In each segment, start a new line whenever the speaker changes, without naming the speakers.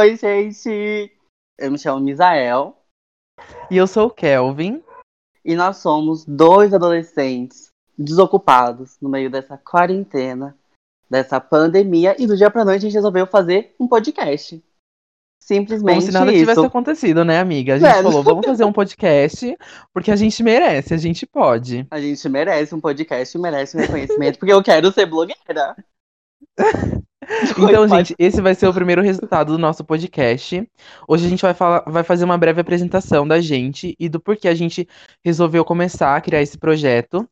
Oi, gente! Eu me chamo Misael.
E eu sou o Kelvin.
E nós somos dois adolescentes desocupados no meio dessa quarentena, dessa pandemia. E do dia pra noite a gente resolveu fazer um podcast. Simplesmente
Como se nada
isso.
tivesse acontecido, né, amiga? A gente
É.
falou, vamos fazer um podcast, porque a gente merece, a gente pode.
A gente merece um podcast, merece um reconhecimento, porque eu quero ser blogueira.
Então, gente, esse vai ser o primeiro resultado do nosso podcast. Hoje a gente vai, falar, vai fazer uma breve apresentação da gente e do porquê a gente resolveu começar a criar esse projeto.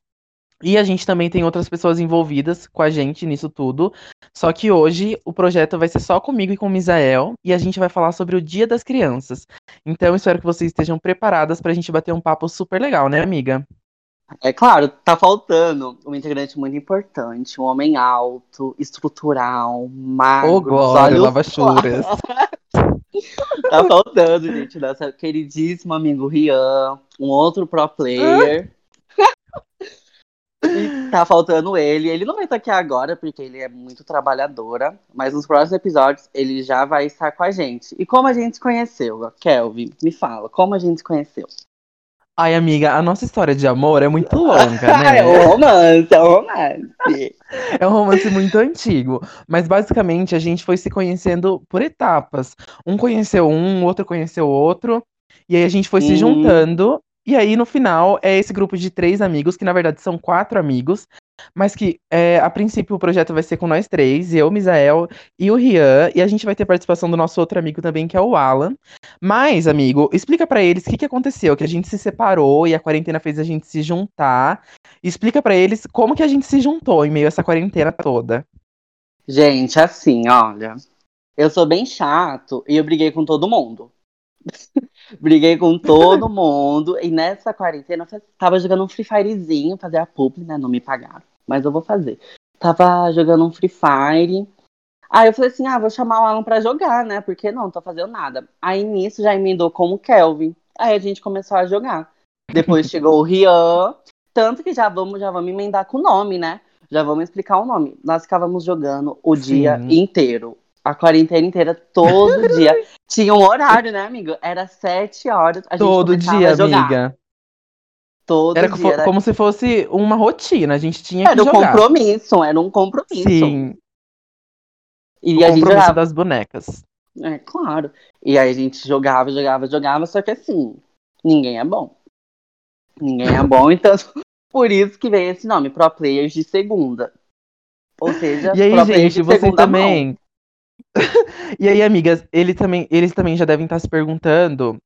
E a gente também tem outras pessoas envolvidas com a gente nisso tudo. Só que hoje o projeto vai ser só comigo e com o Misael. E a gente vai falar sobre o Dia das Crianças. Então, espero que vocês estejam preparadas pra gente bater um papo super legal, né, amiga?
É claro, tá faltando um integrante muito importante, um homem alto, estrutural, magro,
Ô,
os
glória,
olhos
lava-churas.
Tá faltando, gente, nosso queridíssimo amigo Rian, um outro pro player. E tá faltando ele. Ele não vai estar aqui agora, porque ele é muito trabalhadora, mas nos próximos episódios ele já vai estar com a gente. E como a gente se conheceu, Kelvin? Me fala, como a gente se conheceu?
Ai, amiga, a nossa história de amor é muito longa,
é
né?
um romance, é um romance.
É um romance muito antigo. Mas basicamente a gente foi se conhecendo por etapas. Um conheceu um, o outro conheceu o outro. E aí a gente foi se
Uhum.
juntando. E aí, no final, é esse grupo de três amigos, que na verdade são quatro amigos. Mas que, é, a princípio, o projeto vai ser com nós três, eu, Misael e o Rian. E a gente vai ter participação do nosso outro amigo também, que é o Alan. Mas, amigo, explica pra eles o que, que aconteceu, que a gente se separou e a quarentena fez a gente se juntar. Explica pra eles como que a gente se juntou em meio a essa quarentena toda.
Gente, assim, olha. Eu sou bem chato e eu briguei com todo mundo. briguei com todo mundo. E nessa quarentena eu tava jogando um Free Firezinho, fazer a publi, né? Não me pagaram. Mas eu vou fazer. Tava jogando um Free Fire. Aí eu falei assim: ah, vou chamar o Alan pra jogar, né? Porque não, não tô fazendo nada. Aí nisso já emendou como o Kelvin. Aí a gente começou a jogar. Depois chegou o Rian. Tanto que já vamos, já vamos emendar com o nome, né? Já vamos explicar o nome. Nós ficávamos jogando o dia
Sim.
inteiro. A quarentena inteira, todo dia. Tinha um horário, né, amigo? Era sete horas. A gente
Todo dia, amiga.
Todo
Era,
dia.
co-
Era,
como se fosse uma rotina. A gente tinha que
era um
jogar.
compromisso, era um compromisso.
Sim,
E
o
a gente
compromisso
jogava.
das bonecas.
É, claro. E aí a gente jogava, jogava, jogava, só que assim, ninguém é bom. Ninguém é bom, então por isso que vem esse nome, Pro Players de segunda. Ou seja,
E aí, gente,
de
você
segunda mão.
e aí, amigas, ele também, eles também já devem estar se perguntando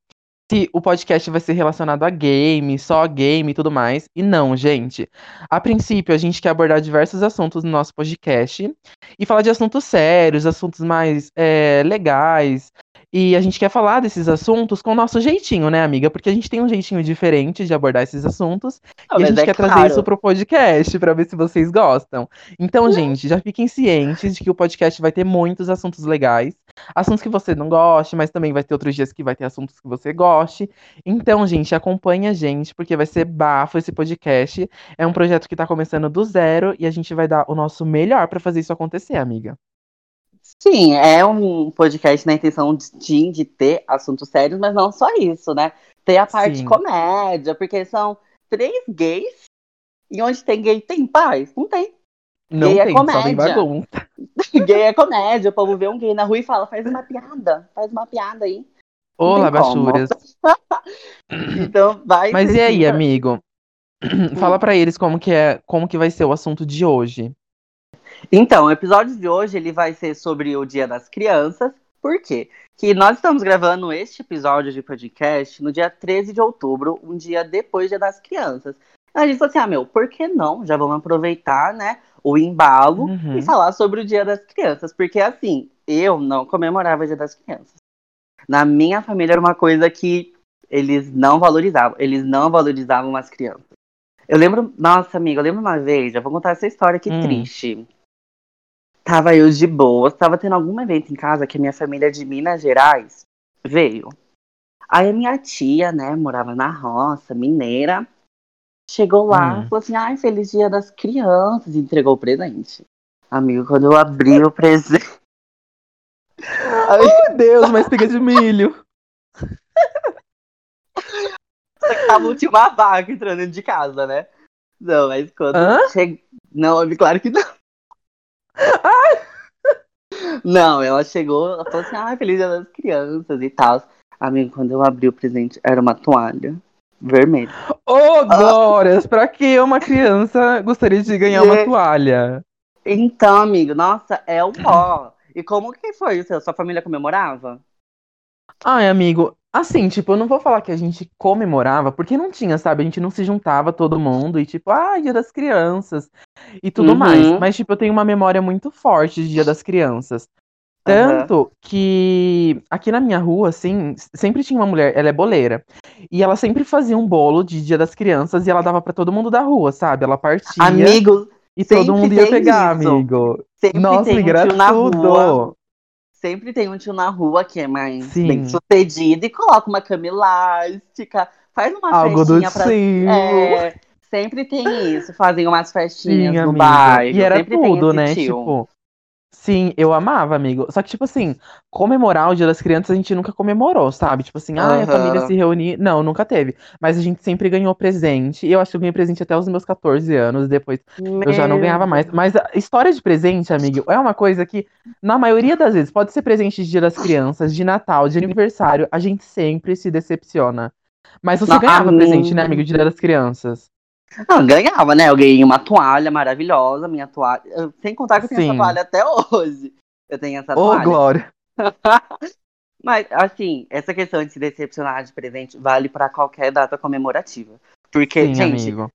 se o podcast vai ser relacionado a game, só a game e tudo mais. E não, gente. A princípio, a gente quer abordar diversos assuntos no nosso podcast e falar de assuntos sérios, assuntos mais é, legais. E a gente quer falar desses assuntos com o nosso jeitinho, né, amiga? Porque a gente tem um jeitinho diferente de abordar esses assuntos.
Não,
e a gente
é
quer trazer
claro.
isso pro podcast pra ver se vocês gostam. Então, gente, já fiquem cientes de que o podcast vai ter muitos assuntos legais. Assuntos que você não goste, mas também vai ter outros dias que vai ter assuntos que você goste. Então, gente, acompanha a gente, porque vai ser bafo esse podcast. É um projeto que tá começando do zero e a gente vai dar o nosso melhor pra fazer isso acontecer, amiga.
Sim, é um podcast na intenção de, de- de ter assuntos sérios, mas não só isso, né? Ter a parte
Sim.
comédia, porque são três gays e onde tem gay tem paz? Não tem.
Não
Gay é
tem, só tem
comédia.
bagunça.
gay é comédia, o povo vê um gay na rua e fala, faz uma piada, faz uma piada aí.
Olá,
tem
baixuras.
Então vai.
Mas e aí, amigo? Fala pra eles como que é, como que vai ser o assunto de hoje.
Então, o episódio de hoje ele vai ser sobre o Dia das Crianças. Por quê? Que nós estamos gravando este episódio de podcast no dia 13 de outubro, um dia depois do Dia das Crianças. A gente falou assim, ah, meu, por que não? Já vamos aproveitar, né, o embalo
Uhum.
e falar sobre o Dia das Crianças. Porque, assim, eu não comemorava o Dia das Crianças. Na minha família era uma coisa que eles não valorizavam. Eles não valorizavam as crianças. Eu lembro, nossa amiga, eu lembro uma vez, já vou contar essa história aqui
Hum.
triste. Tava eu de boa, tava tendo algum evento em casa que a minha família de Minas Gerais veio. Aí a minha tia, né, morava na roça, mineira, chegou lá
Hum.
falou assim: ai, feliz dia das crianças, e entregou o presente. Amigo, quando eu abri o presente.
Meu Deus, uma espiga de milho.
Só que tava, tinha uma vaca entrando dentro de casa, né? Não, mas quando
Hã?
chega. Não, claro que não. Não, ela chegou, ela falou assim, ah, feliz dia das crianças e tal. Amigo, quando eu abri o presente, era uma toalha vermelha.
Ô, glórias! Pra que uma criança gostaria de ganhar uma
É.
toalha?
Então, amigo, nossa, é o pó. E como que foi o seu? Sua família comemorava?
Ai, amigo, assim, tipo, eu não vou falar que a gente comemorava, porque não tinha, sabe? A gente não se juntava todo mundo e, tipo, ah, Dia das Crianças e tudo
Uhum.
mais. Mas, tipo, eu tenho uma memória muito forte de Dia das Crianças. Tanto que aqui na minha rua, assim, sempre tinha uma mulher, ela é boleira. E ela sempre fazia um bolo de Dia das Crianças e ela dava pra todo mundo da rua, sabe? Ela partia
Amigo,
e todo mundo ia pegar,
isso.
amigo.
sempre
Nossa,
tem um tio na rua. Sempre tem um tio na rua que é mais
Sim.
bem sucedido e coloca uma cama elástica, faz uma
Algo do
festinha pra.
tipo.
É, sempre tem isso, fazem umas festinhas
Sim,
no
amiga.
bairro.
E era tudo, né?
tio.
Tipo, sim, eu amava, amigo. Só que, tipo assim, comemorar o Dia das Crianças a gente nunca comemorou, sabe? Tipo assim, ah, a família se reunir. Não, nunca teve. Mas a gente sempre ganhou presente. E eu acho que eu ganhei presente até os meus 14 anos. Depois eu já não ganhava mais. Mas a história de presente, amigo, é uma coisa que, na maioria das vezes, pode ser presente de Dia das Crianças, de Natal, de aniversário, a gente sempre se decepciona. Mas você ganhava
a
presente, né, amigo, de Dia das Crianças?
Não, ganhava, né? Eu ganhei uma toalha maravilhosa, minha toalha. eu- Sem contar que eu tenho
Sim.
essa toalha até hoje. Eu tenho essa
Ô,
toalha.
Glória.
Mas, assim, essa questão de se decepcionar de presente vale pra qualquer data comemorativa. Porque,
Sim,
gente,
amigo.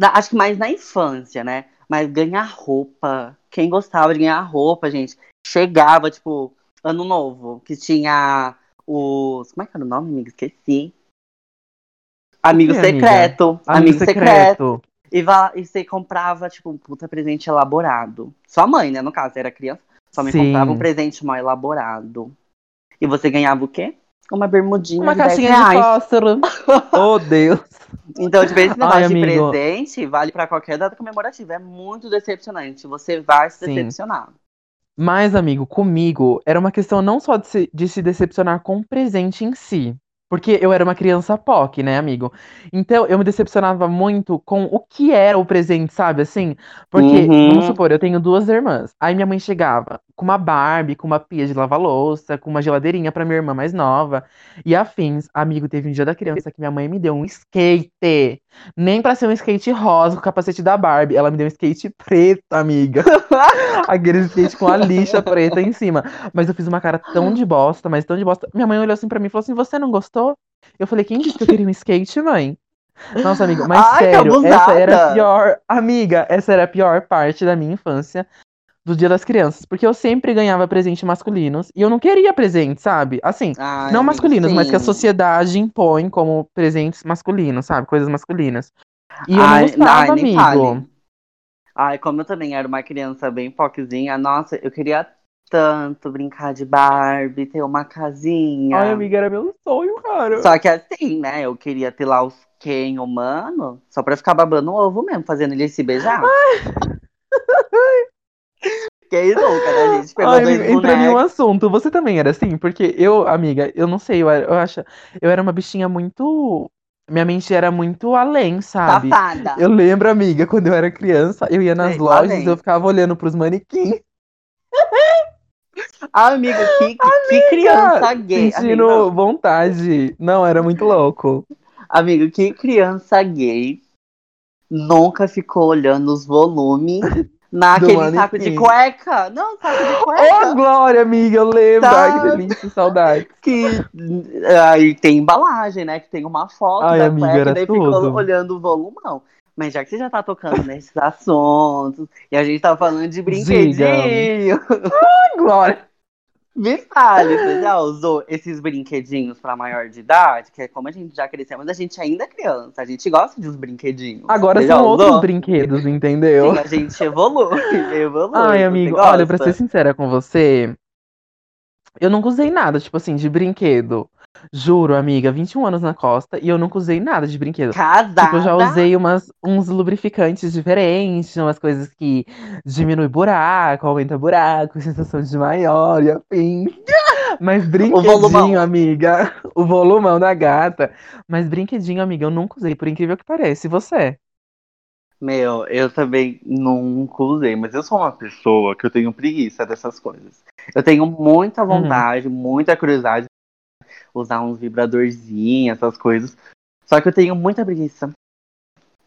acho que mais na infância, né? Mas ganhar roupa. Quem gostava de ganhar roupa, gente, chegava, tipo, ano novo, que tinha os. Como é que era o nome, amigo? Esqueci. Amigo
que, amiga?
secreto. Amigo, secreto. E, va- e você comprava, tipo, um puta presente elaborado. Sua mãe, né? No caso, era criança. Sua mãe
Sim.
comprava um presente mal elaborado. E você ganhava o quê? Uma bermudinha
Uma
de 10
caixinha de fósforo. oh, Deus.
Então, tipo, esse
Ai,
negócio de
amigo.
presente vale pra qualquer data comemorativa. É muito decepcionante. Você vai se
Sim.
decepcionar.
Mas, amigo, comigo era uma questão não só de se, de se decepcionar com o presente em si. Porque eu era uma criança POC, né, amigo? Então eu me decepcionava muito com o que era o presente, sabe? Assim, porque,
Uhum.
vamos supor, eu tenho duas irmãs. Aí minha mãe chegava com uma Barbie, com uma pia de lavar louça, com uma geladeirinha pra minha irmã mais nova. E afins, amigo, teve um dia da criança que minha mãe me deu um skate. Nem pra ser um skate rosa com o capacete da Barbie. Ela me deu um skate preto, amiga. Aquele skate com a lixa preta em cima. Mas eu fiz uma cara tão de bosta, mas tão de bosta. Minha mãe olhou assim pra mim e falou assim: Você não gostou? Eu falei: Quem disse que eu queria um skate, mãe? Nossa, amigo, mas
Ai,
sério, essa era a pior. Amiga, essa era a pior parte da minha infância do Dia das Crianças. Porque eu sempre ganhava presente masculinos e eu não queria presente, sabe? Assim,
Ai,
não
amigo,
masculinos, mas que a
sim.
sociedade impõe como presentes masculinos, sabe? Coisas masculinas. E eu
Ai,
não gostava,
ai,
amigo.
fale. Ai, como eu também era uma criança bem poquezinha, nossa, eu queria tanto brincar de Barbie, ter uma casinha.
Ai, amiga, era meu sonho, cara.
Só que assim, né? Eu queria ter lá os Ken humano, só pra ficar babando o ovo mesmo, fazendo ele se beijar. Quem nunca, né? Gente pegou
Ai,
dois
entrando em um assunto, você também era assim? Porque eu, amiga, eu não sei, eu, era- eu acho, eu era uma bichinha muito, minha mente era muito além, sabe?
Safada.
Eu lembro, amiga, quando eu era criança, eu ia nas
lá
lojas,
vem.
eu ficava olhando pros manequins,
amigo, que, que, que criança gay.
Sentindo
não.
vontade. Não, era muito louco.
Amigo, que criança gay nunca ficou olhando os volumes naquele saco de cueca? Não, saco de
Ô,
cueca.
Glória, amiga, eu lembro. Ai, que
Sabe?
delícia, saudade.
que aí tem embalagem, né? Que tem uma foto
Ai,
da
amiga,
cueca
era
e daí
tudo.
ficou olhando o volumão. Mas já que você já tá tocando nesses assuntos e a gente tá falando de brinquedinho,
Ai, Glória.
Me fale, você já usou esses brinquedinhos pra maior de idade? Que é como a gente já cresceu, mas a gente ainda é criança, a gente gosta de uns brinquedinhos.
Agora
Você
são outros brinquedos, entendeu?
Sim, a gente evolui, evolui.
Ai, amigo, olha, pra ser sincera com você, eu nunca usei nada, tipo assim, de brinquedo. Juro, amiga, 21 anos na costa e eu nunca usei nada de brinquedo.
Casada.
Tipo, eu já usei umas, uns lubrificantes diferentes, umas coisas que diminui buraco, aumenta buraco, sensação de maior e afim. Mas brinquedinho,
volumão.
amiga. O volumão da gata. Mas brinquedinho, amiga, eu nunca usei, por incrível que pareça. E você?
Meu, eu também nunca usei, mas eu sou uma pessoa que eu tenho preguiça dessas coisas. Eu tenho muita vontade, muita curiosidade de usar uns vibradorzinhos, essas coisas. Só que eu tenho muita preguiça.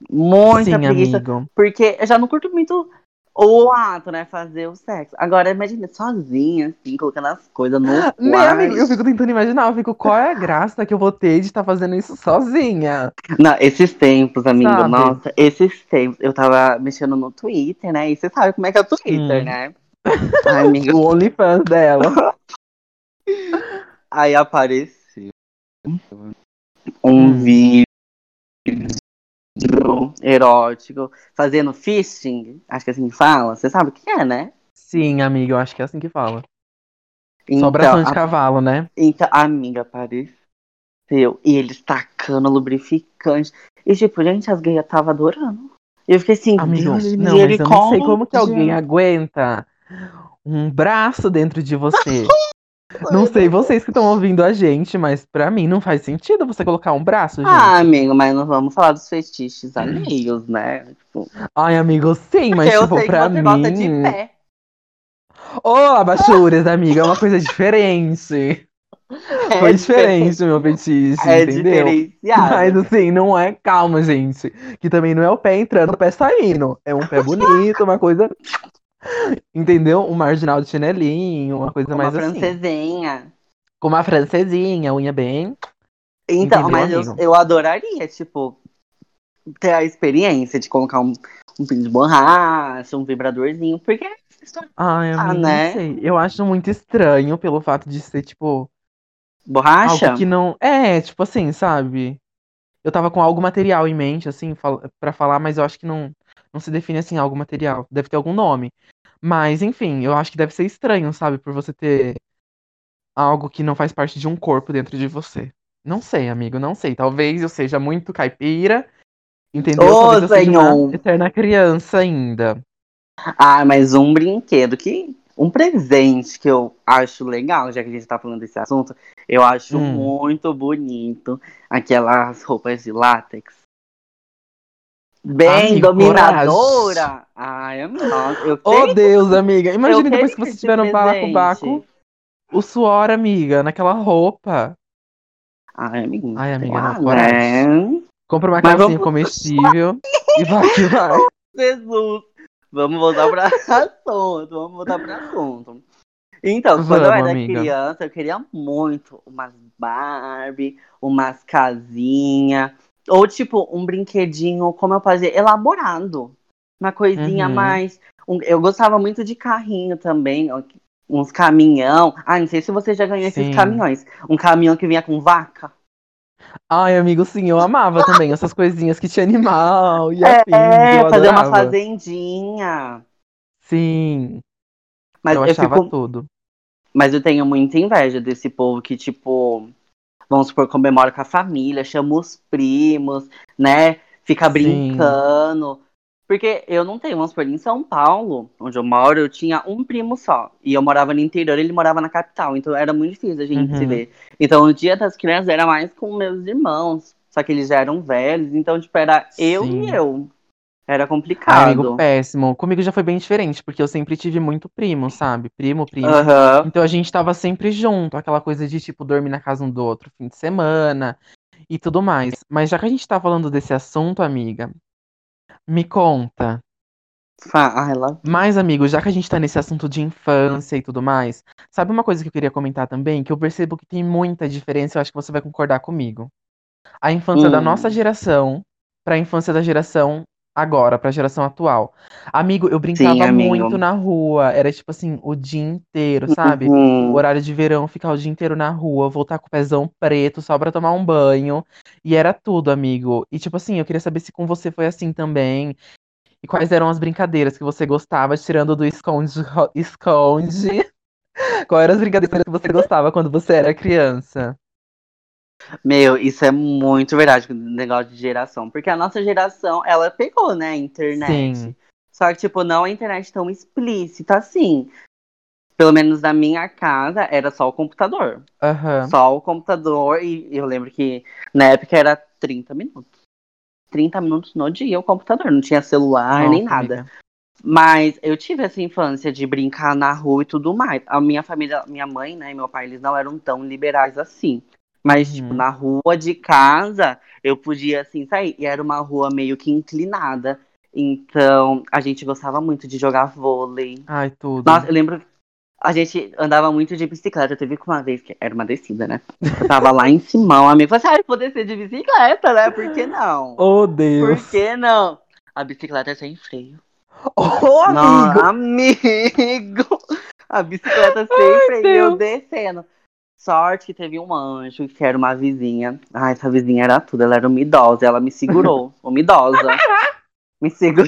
Muita
Sim,
preguiça.
amigo.
Porque eu já não curto muito o ato, né? Fazer o sexo. Agora, imagina sozinha, assim, colocando as coisas no quarto.
amigo? Eu fico tentando imaginar, eu fico, qual é a graça que eu vou ter de estar fazendo isso sozinha?
Não, esses tempos, amigo,
Sabe?
nossa, esses tempos. Eu tava mexendo no Twitter, né? E você sabe como é que é o Twitter,
Hum.
né? Ai, amiga.
O OnlyFans dela.
Aí apareceu um
Hum.
vídeo erótico fazendo fisting. Acho que assim que fala. Você sabe o que é, né?
Sim, amiga, eu acho que é assim que fala.
Então,
Sobração de
a-
cavalo, né?
Então, a amiga apareceu e eles tacando lubrificante. E tipo, gente, as gays tava adorando. E eu fiquei assim,
Amigo, não, mas eu não sei como que alguém aguenta um braço dentro de você. Não sei vocês que estão ouvindo a gente, mas pra mim não faz sentido você colocar um braço, gente.
Ah, amigo, mas não vamos falar dos fetiches alheios, né? Tipo,
Ai, amigo, sim, mas
eu
tipo,
sei que você
mim.
gosta de pé.
Ô, abachures, amiga, é uma coisa diferente.
É
Foi diferente o meu fetiche,
É
entendeu? Mas assim, não é calma, gente. Que também não é o pé entrando, o pé saindo. É um pé bonito, uma coisa. Entendeu? Um marginal de chinelinho, uma coisa
uma
mais assim.
francesinha.
Com uma francesinha, unha bem.
Então,
Entendeu,
mas eu, eu adoraria, tipo, ter a experiência de colocar um, um pin de borracha, um vibradorzinho, porque
Ai,
Ah,
amiga,
né?
não sei. Eu acho muito estranho pelo fato de ser, tipo,
borracha.
algo que não. É, tipo assim, sabe? Eu tava com algo material em mente, assim, fal... pra falar, mas eu acho que não, não se define assim, algo material. Deve ter algum nome. Mas, enfim, eu acho que deve ser estranho, sabe? Por você ter algo que não faz parte de um corpo dentro de você. Não sei, amigo, não sei. Talvez eu seja muito caipira, entendeu?
Ô,
Talvez eu seja uma
Senhor!
eterna criança ainda.
Ah, mas um brinquedo que. Um presente que eu acho legal, já que a gente tá falando desse assunto, eu acho
Hum.
muito bonito aquelas roupas de látex. Bem dominadora. Ai, amigo, nossa, eu
Oh, Deus, amiga. Imagine
eu
depois que
esse
estiver no balacobaco,
presente.
o suor, amiga, naquela roupa.
Ai, amigo.
Ai, amiga, não,
ah,
coragem.
né?
Compra uma
Mas
calcinha
vamos-
comestível e vai que vai.
Jesus. Vamos voltar pra assunto. Vamos voltar pra assunto. Então, quando eu
Vamos,
era
amiga.
criança, eu queria muito umas Barbie, umas casinhas. Ou, tipo, um brinquedinho, como eu fazia, elaborado. Uma coisinha
Uhum.
mais. um- eu gostava muito de carrinho também. Uns caminhão. Ah, não sei se você já ganhou
Sim.
esses caminhões. Um caminhão que vinha com vaca.
Ai, amigo, sim, eu amava também essas coisinhas que tinha animal e.
É,
eu
fazer uma fazendinha.
Sim,
Mas
eu
eu,
achava
fico
tudo.
Mas eu tenho muita inveja desse povo que, tipo, vamos supor, comemora com a família, chama os primos, né? Fica
Sim.
brincando. Porque eu não tenho, vamos supor, em São Paulo, onde eu moro, eu tinha um primo só. E eu morava no interior, ele morava na capital. Então era muito difícil a gente se
Uhum.
ver. Então o dia das crianças era mais com meus irmãos. Só que eles já eram velhos. Então, tipo, era eu
Sim.
e eu. Era
Ai,
complicado.
amigo, péssimo. Comigo já foi bem diferente, porque eu sempre tive muito primo, sabe? Primo, primo.
Aham.
Então a gente tava sempre junto, aquela coisa de, tipo, dormir na casa um do outro fim de semana e tudo mais. Mas já que a gente tá falando desse assunto, amiga, me conta.
Fa- Ah.
Mas, amigo, já que a gente tá nesse assunto de infância e tudo mais, sabe uma coisa que eu queria comentar também? Que eu percebo que tem muita diferença, eu acho que você vai concordar comigo. A infância da
Hum.
nossa geração pra infância da geração agora, pra geração atual. Amigo, eu brincava
amigo.
muito na rua, era tipo assim, o dia inteiro, sabe?
Uhum.
O horário de verão, ficar o dia inteiro na rua, voltar com o pezão preto só pra tomar um banho. E era tudo, amigo. E tipo assim, eu queria saber se com você foi assim também. E quais eram as brincadeiras que você gostava, tirando do esconde, esconde. Quais eram as brincadeiras que você gostava quando você era criança?
Meu, isso é muito verdade, negócio de geração. Porque a nossa geração, ela pegou, né, a internet.
Sim.
Só que, tipo, não a internet tão explícita assim. Pelo menos na minha casa, era só o computador.
Aham.
Só o computador. E eu lembro que na época era 30 minutos. 30 minutos no dia o computador. Não tinha celular nem
Nossa,
nada.
amiga.
Mas eu tive essa infância de brincar na rua e tudo mais. A minha família, minha mãe, né, e meu pai, eles não eram tão liberais assim. Mas,
Uhum.
tipo, na rua de casa, eu podia, assim, sair. E era uma rua meio que inclinada. Então, a gente gostava muito de jogar vôlei.
Ai, tudo.
Nossa, eu lembro. A gente andava muito de bicicleta. Teve uma vez que era uma descida, né? Eu tava lá em cima, um amigo falou assim: ah, eu vou descer de bicicleta, né? Por que não?
Oh, Deus.
Por que não? A bicicleta é sem freio.
Oh,
Não,
amigo.
amigo! A bicicleta sem freio,
Deus.
eu descendo. Sorte que teve um anjo, que era uma vizinha. Ai, essa vizinha era tudo, ela era uma idosa, ela me segurou. Uma idosa. Me segurou,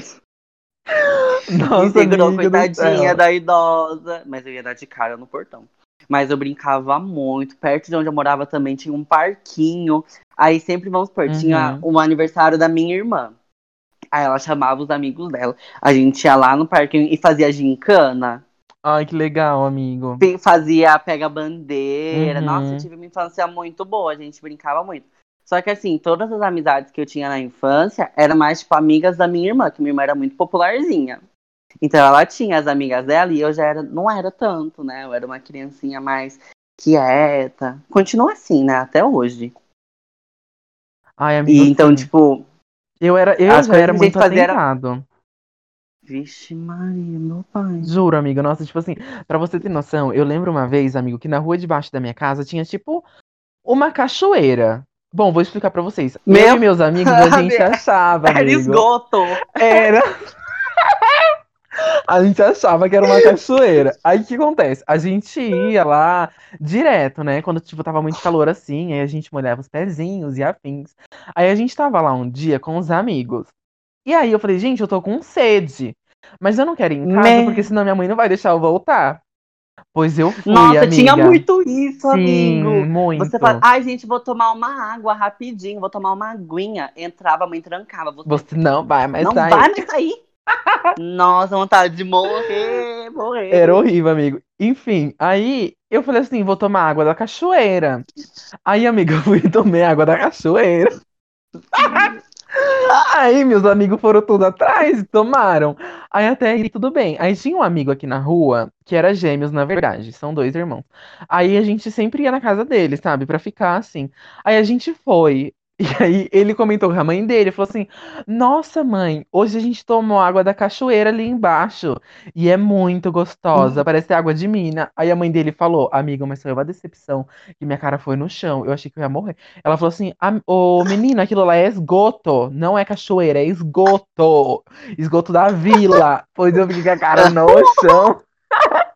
me
Nossa,
segurou
amiga do
coitadinha da idosa. Mas eu ia dar de cara no portão. Mas eu brincava muito. Perto de onde eu morava também tinha um parquinho. Aí sempre, vamos supor, tinha
Uhum.
um aniversário da minha irmã. Aí ela chamava os amigos dela. A gente ia lá no parquinho e fazia gincana.
Ai, que legal, amigo.
Fazia pega-bandeira.
Uhum.
Nossa, eu tive uma infância muito boa. A gente brincava muito. Só que assim, todas as amizades que eu tinha na infância eram mais, tipo, amigas da minha irmã, que minha irmã era muito popularzinha. Então ela tinha as amigas dela e eu já era, não era tanto, né? Eu era uma criancinha mais quieta. Continua assim, né? Até hoje.
Ai, amigo,
E então, tipo,
eu era, eu já era muito
fazia era-
atentado.
Vixe Maria, meu pai.
Juro, amigo. Nossa, tipo assim, pra você ter noção, eu lembro uma vez, amigo, que na rua debaixo da minha casa tinha, tipo, uma cachoeira. Bom, vou explicar pra vocês. Eu
Meu-
e meus amigos, a gente achava,
Era
amigo.
esgoto.
Era. A gente achava que era uma cachoeira. Aí o que acontece? A gente ia lá direto, né? Quando tipo, tava muito calor assim, aí a gente molhava os pezinhos e afins. Aí a gente tava lá um dia com os amigos. E aí eu falei, gente, eu tô com sede. Mas eu não quero ir em casa,
Me-
porque senão minha mãe não vai deixar eu voltar. Pois eu fui,
Nossa,
amiga.
tinha muito isso,
Sim,
amigo.
muito.
Você fala, ai, gente, vou tomar uma água rapidinho, vou tomar uma aguinha. Entrava, a mãe trancava. Você,
Você não vai mais
não
sair.
vai mais sair. Nossa, vontade de morrer, morrer.
Era horrível, amigo. Enfim, aí eu falei assim, vou tomar água da cachoeira. Aí, amiga, eu fui e tomei água da cachoeira. Aí meus amigos foram tudo atrás e tomaram. Aí até aí tudo bem. Aí tinha um amigo aqui na rua, que era gêmeos, na verdade, são dois irmãos. Aí a gente sempre ia na casa dele, sabe, Pra ficar assim. Aí a gente foi. E aí ele comentou com a mãe dele, falou assim: Nossa, mãe, hoje a gente tomou água da cachoeira ali embaixo. E é muito gostosa, parece água de mina. Aí a mãe dele falou: Amiga, mas foi uma decepção. Que minha cara foi no chão. Eu achei que eu ia morrer. Ela falou assim: "Am- Ô menino, aquilo lá é esgoto. Não é cachoeira, é esgoto. Esgoto da vila. Pois eu fiquei com a cara no chão.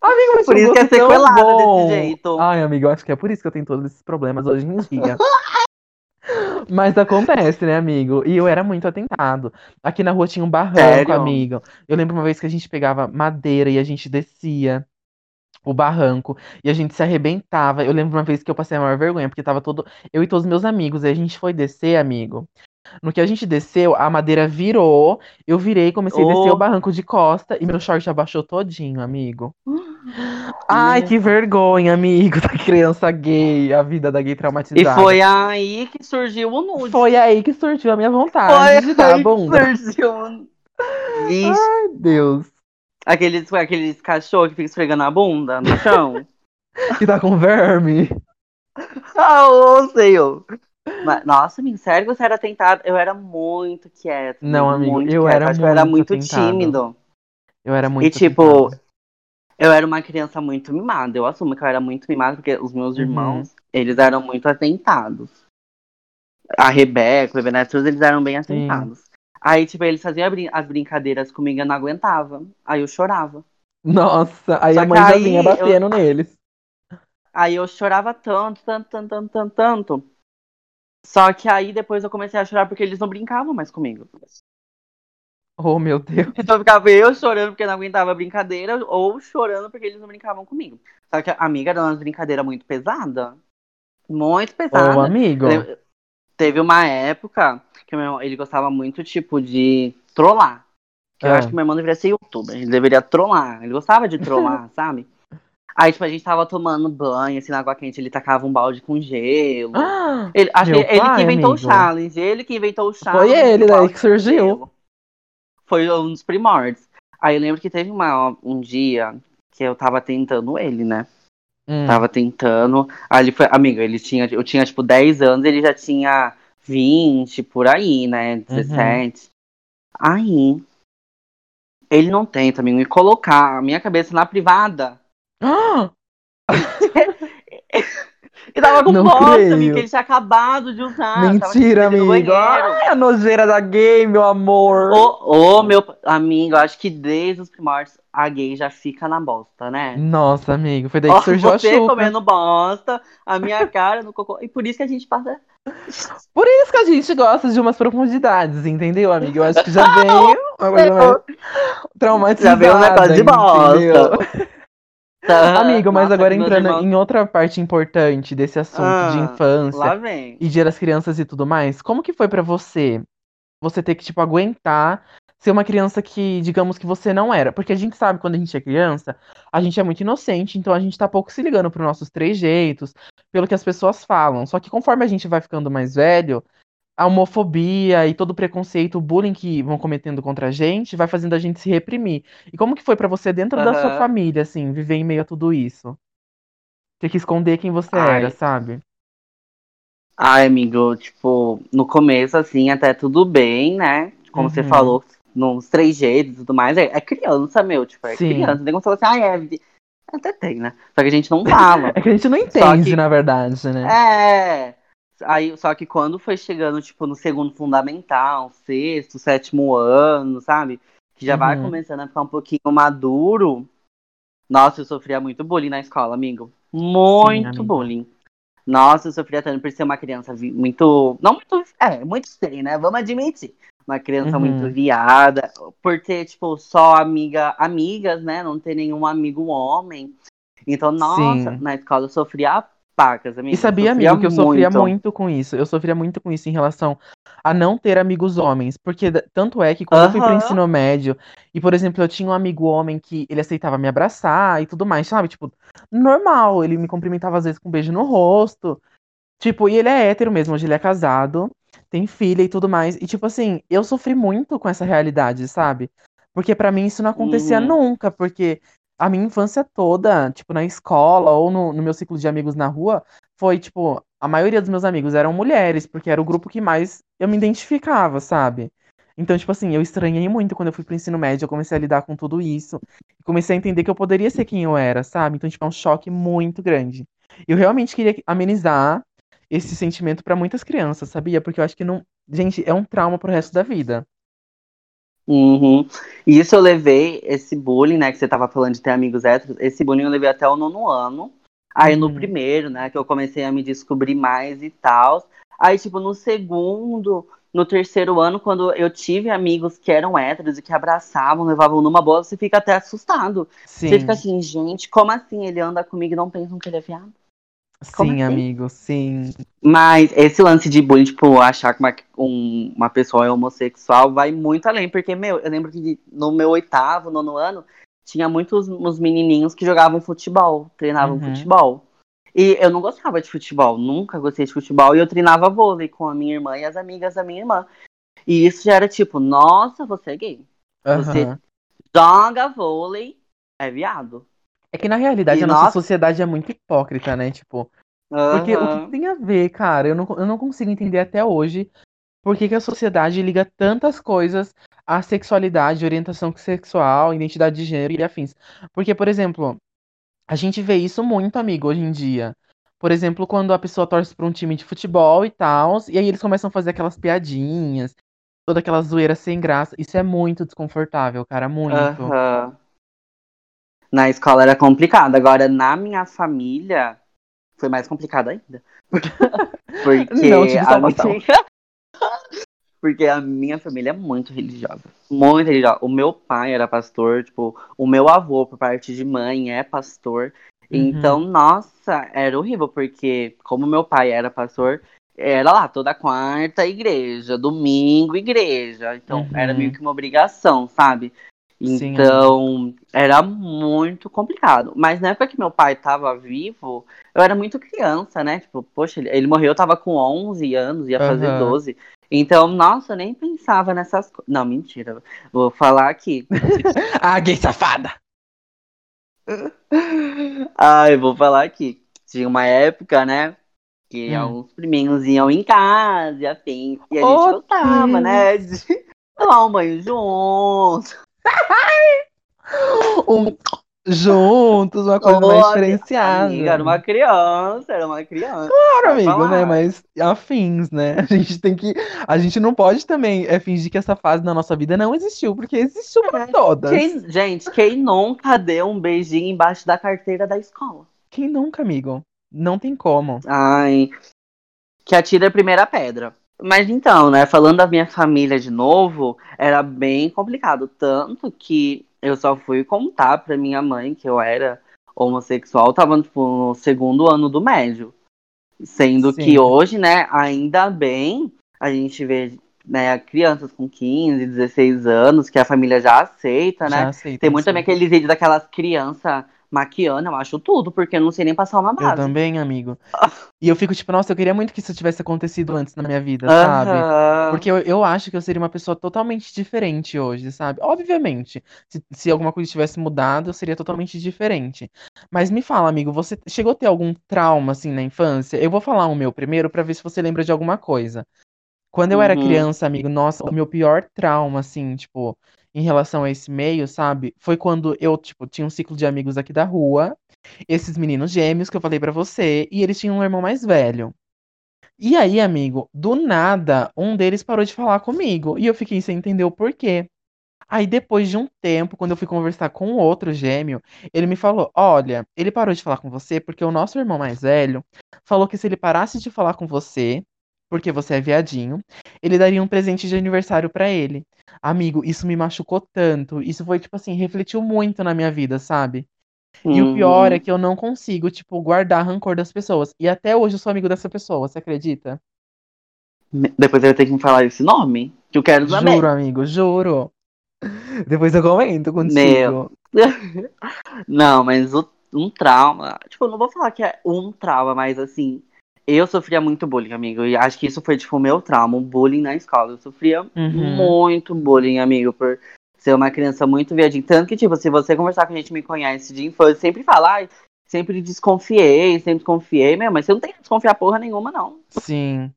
Amigo, mas
Por isso que é
tão
sequelada desse
bom.
jeito.
Ai, amigo, acho que é por isso que eu tenho todos esses problemas hoje em dia. Mas acontece, né, amigo? E eu era muito atentado. Aqui na rua tinha um barranco,
Sério?
amigo. Eu lembro uma vez que a gente pegava madeira e a gente descia o barranco e a gente se arrebentava. Eu lembro uma vez que eu passei a maior vergonha, porque tava todo. Eu e todos os meus amigos, e a gente foi descer, amigo. No que a gente desceu, a madeira virou, eu virei, comecei a descer
Oh.
o barranco de costa e meu short abaixou todinho, amigo. Ai, que vergonha, amigo, da criança gay, a vida da gay
E
traumatizada.
foi aí que surgiu o nude.
Foi aí que surgiu a minha vontade
Foi
de dar a
aí que
bunda.
surgiu Vixe,
Ai, Deus.
aqueles, aqueles cachorros que ficam esfregando a bunda no chão.
Que tá com verme.
ah, ô, senhor. Mas, nossa, amigo, sério que você era tentado? Eu era muito quieto.
Não, amigo,
muito
eu era
que eu era
muito
muito
atentado.
tímido.
Eu era muito
E, tipo,
atentado.
Eu era uma criança muito mimada. Eu assumo que eu era muito mimada, porque os meus
Uhum.
irmãos, eles eram muito atentados. A Rebeca, o todos eles eram bem atentados. Aí, tipo, eles faziam as brincadeiras comigo, eu não aguentava. Aí eu chorava.
Nossa, aí
Só
a mãe já vinha
eu-
batendo neles.
Aí eu chorava tanto, tanto, tanto, tanto, tanto. Só que aí depois eu comecei a chorar porque eles não brincavam mais comigo.
Oh, meu Deus.
Então ficava eu chorando porque não aguentava a brincadeira, ou chorando porque eles não brincavam comigo. Só que a amiga era uma brincadeira muito pesada. Muito pesada.
Ô, amigo.
Teve uma época que meu irmão, ele gostava muito, tipo, de trollar. Que eu
Ah.
acho que meu irmão deveria ser youtuber, ele deveria trollar. Ele gostava de trollar, sabe? Aí, tipo, a gente tava tomando banho, assim, na água quente, ele tacava um balde com gelo.
Ah,
Ele, acho que ele
pai,
que inventou
amigo.
o challenge, ele que inventou o challenge.
Foi ele daí
balde
que surgiu.
Foi um dos primórdios. Aí eu lembro que teve uma, um dia que eu tava tentando ele, né?
hum.
Tava tentando. Aí ele foi, amigo, ele tinha, eu tinha tipo 10 anos, ele já tinha 20 por aí, né?
Uhum.
17. Aí ele não tenta me colocar a minha cabeça na privada. E tava com
Não
bosta, amigo, que ele tinha acabado de usar.
Mentira, amigo. Ai, a nojeira da gay, meu amor.
Ô, ô, meu amigo, acho que desde os primórdios a gay já fica na bosta, né?
Nossa, amigo, foi daí que surgiu a
você
chuca.
comendo bosta, a minha cara no cocô. E por isso que a gente passa.
Por isso que a gente gosta de umas profundidades, entendeu, amigo? Eu acho que já veio traumatizada.
Já veio um negócio de bosta. Tá,
Amigo, mas
nossa,
agora entrando
irmãos-
em outra parte importante desse assunto de
Ah,
infância
Lá vem.
e dia das crianças e tudo mais, como que foi pra você? Você ter que, tipo, aguentar ser uma criança que, digamos que você não era. Porque a gente sabe, quando a gente é criança, a gente é muito inocente, então a gente tá pouco se ligando pros nossos trejeitos, pelo que as pessoas falam. Só que conforme a gente vai ficando mais velho, a homofobia e todo o preconceito, o bullying que vão cometendo contra a gente, vai fazendo a gente se reprimir. E como que foi pra você dentro da sua família, assim, viver em meio a tudo isso? Ter que esconder quem você
Ai.
era, sabe?
Ai, amigo, tipo, no começo, assim, até tudo bem, né? Como você
Uhum.
falou, nos três jeitos e tudo mais. É, é criança, meu, tipo, é
Sim.
criança. Tem como você falar assim, ai, é. Até tem, né? Só que a gente não fala.
É que a gente não entende,
que-
na verdade, né?
É. Aí, só que quando foi chegando, tipo, no segundo fundamental, sexto, sétimo ano, sabe? Que já vai
Uhum.
começando a ficar um pouquinho maduro. Nossa, eu sofria muito bullying na escola, amigo. Muito
amigo.
bullying. Nossa, eu sofria tanto por ser uma criança muito. Não muito. É, muito feia, né? Vamos admitir. Uma criança
Uhum.
muito viada. Por ter, tipo, só amiga, amigas, né? Não ter nenhum amigo homem. Então, nossa,
Sim.
na escola eu sofria pacas, amigo.
E sabia, amigo, que eu sofria muito com isso. Eu sofria muito com isso em relação a não ter amigos homens. Porque tanto é que quando eu fui pro ensino médio, e, por exemplo, eu tinha um amigo homem que ele aceitava me abraçar e tudo mais, sabe? Tipo, normal. Ele me cumprimentava às vezes com um beijo no rosto. Tipo, e ele é hétero mesmo, hoje ele é casado, tem filha e tudo mais. E, tipo assim, eu sofri muito com essa realidade, sabe? Porque pra mim isso não acontecia
Uhum.
nunca, porque a minha infância toda, tipo, na escola ou no, no meu ciclo de amigos na rua, foi, tipo, a maioria dos meus amigos eram mulheres, porque era o grupo que mais eu me identificava, sabe? Então, tipo assim, eu estranhei muito quando eu fui pro ensino médio, eu comecei a lidar com tudo isso. Comecei a entender que eu poderia ser quem eu era, sabe? Então, tipo, é um choque muito grande. Eu realmente queria amenizar esse sentimento pra muitas crianças, sabia? Porque eu acho que não. Gente, é um trauma pro resto da vida.
Uhum. E isso eu levei, esse bullying, né, que você tava falando de ter amigos héteros, esse bullying eu levei até o nono ano. Aí no
Uhum.
primeiro, né, que eu comecei a me descobrir mais e tal. Aí, tipo, no segundo, no terceiro ano, quando eu tive amigos que eram héteros e que abraçavam, levavam numa boa, você fica até assustado.
Sim,
Você fica assim, gente, como assim ele anda comigo e não pensam que ele é viado? Como
sim,
assim?
amigo, sim.
Mas esse lance de bullying, tipo, achar que uma, um- uma pessoa é homossexual vai muito além. Porque, meu, eu lembro que no meu oitavo, nono ano, tinha muitos uns menininhos que jogavam futebol, treinavam
Uhum.
futebol. E eu não gostava de futebol, nunca gostei de futebol. E eu treinava vôlei com a minha irmã e as amigas da minha irmã. E isso já era tipo, nossa, você é gay. Você-
Aham.
Joga vôlei, é viado.
É que na realidade
E
a nossa
nossa-
sociedade é muito hipócrita, né? Tipo, porque o que tem a ver, cara? Eu não, eu não consigo entender até hoje por que, que a sociedade liga tantas coisas à sexualidade, orientação sexual, identidade de gênero e afins. Porque, por exemplo, a gente vê isso muito, amigo, hoje em dia. Por exemplo, quando a pessoa torce pra um time de futebol e tal, e aí eles começam a fazer aquelas piadinhas, toda aquela zoeira sem graça. Isso é muito desconfortável, cara, muito.
Aham. Na escola era complicado. Agora, na minha família, foi mais complicado ainda. Porque
Não
a minha... Porque a minha família é muito religiosa. Muito religiosa. O meu pai era pastor, tipo, o meu avô, por parte de mãe, é pastor. Então, nossa, era horrível, porque como meu pai era pastor, era lá toda quarta igreja, domingo igreja. Então,
Uhum.
era meio que uma obrigação, sabe?
Sim,
Então, era muito complicado. Mas na época que meu pai tava vivo, eu era muito criança, né? Tipo, poxa, ele, ele morreu, eu tava com 11 anos, ia fazer
Aham.
12. Então, nossa, eu nem pensava nessas coisas. Não, mentira. Vou falar aqui.
Ah, gay safada!
Ai, vou falar aqui. Tinha uma época, né? Que
Hum.
alguns priminhos iam em casa e assim. E a gente
Oh, sim.
né? De tomar um banho junto.
Um- juntos, uma coisa mais diferenciada.
Amiga, era uma criança, era uma criança.
Claro, amigo,
falar.
né? Mas afins, né? A gente tem que. A gente não pode também é, fingir que essa fase na nossa vida não existiu, porque existiu pra todas. Quem...
Quem- gente, quem nunca deu um beijinho embaixo da carteira da escola?
nunca, amigo? Não tem como.
Ai, que atira a primeira pedra. Mas então, né, falando da minha família de novo, era bem complicado. Tanto que eu só fui contar pra minha mãe que eu era homossexual, tava tipo, no segundo ano do médio. Sendo
Sim.
que hoje, né, ainda bem, a gente vê né, crianças com 15, 16 anos, que a família já aceita, né?
Já aceito.
Tem muito também aqueles vídeos daquelas crianças maquiando, eu acho tudo, porque eu não sei nem passar uma
Eu
base.
também, amigo. E eu fico tipo, nossa, eu queria muito que isso tivesse acontecido antes na minha vida, sabe?
Aham.
Porque eu, eu acho que eu seria uma pessoa totalmente diferente hoje, sabe? Obviamente, se, se alguma coisa tivesse mudado, eu seria totalmente diferente. Mas me fala, amigo, você chegou a ter algum trauma assim na infância? Eu vou falar o meu primeiro pra ver se você lembra de alguma coisa. Quando eu era
Uhum.
criança, amigo, nossa, o meu pior trauma, assim, tipo, em relação a esse meio, sabe? Foi quando eu, tipo, tinha um ciclo de amigos aqui da rua, esses meninos gêmeos que eu falei pra você, e eles tinham um irmão mais velho. E aí, amigo, do nada, um deles parou de falar comigo. E eu fiquei sem entender o porquê. Aí, depois de um tempo, quando eu fui conversar com outro gêmeo, ele me falou: Olha, ele parou de falar com você porque o nosso irmão mais velho falou que se ele parasse de falar com você, porque você é viadinho, ele daria um presente de aniversário pra ele. Amigo, isso me machucou tanto. Isso foi, tipo assim, refletiu muito na minha vida, sabe? E o pior é
Uhum.
que eu não consigo, tipo, guardar rancor das pessoas. E até hoje eu sou amigo dessa pessoa, você acredita?
Depois eu ter que me falar esse nome, que eu quero saber.
Juro, amigo, juro. Depois eu comento contigo.
Não, mas o- um trauma. Tipo, eu não vou falar que é um trauma, mas assim. Eu sofria muito bullying, amigo. E acho que isso foi, tipo, o meu trauma, um bullying na escola. Eu sofria
Uhum.
muito bullying, amigo, por ser uma criança muito viadinha. Tanto que, tipo, se você conversar com a gente me conhece de infância, sempre fala, ai, sempre desconfiei, sempre desconfiei. Meu, mas você não tem que desconfiar porra nenhuma, não.
Sim.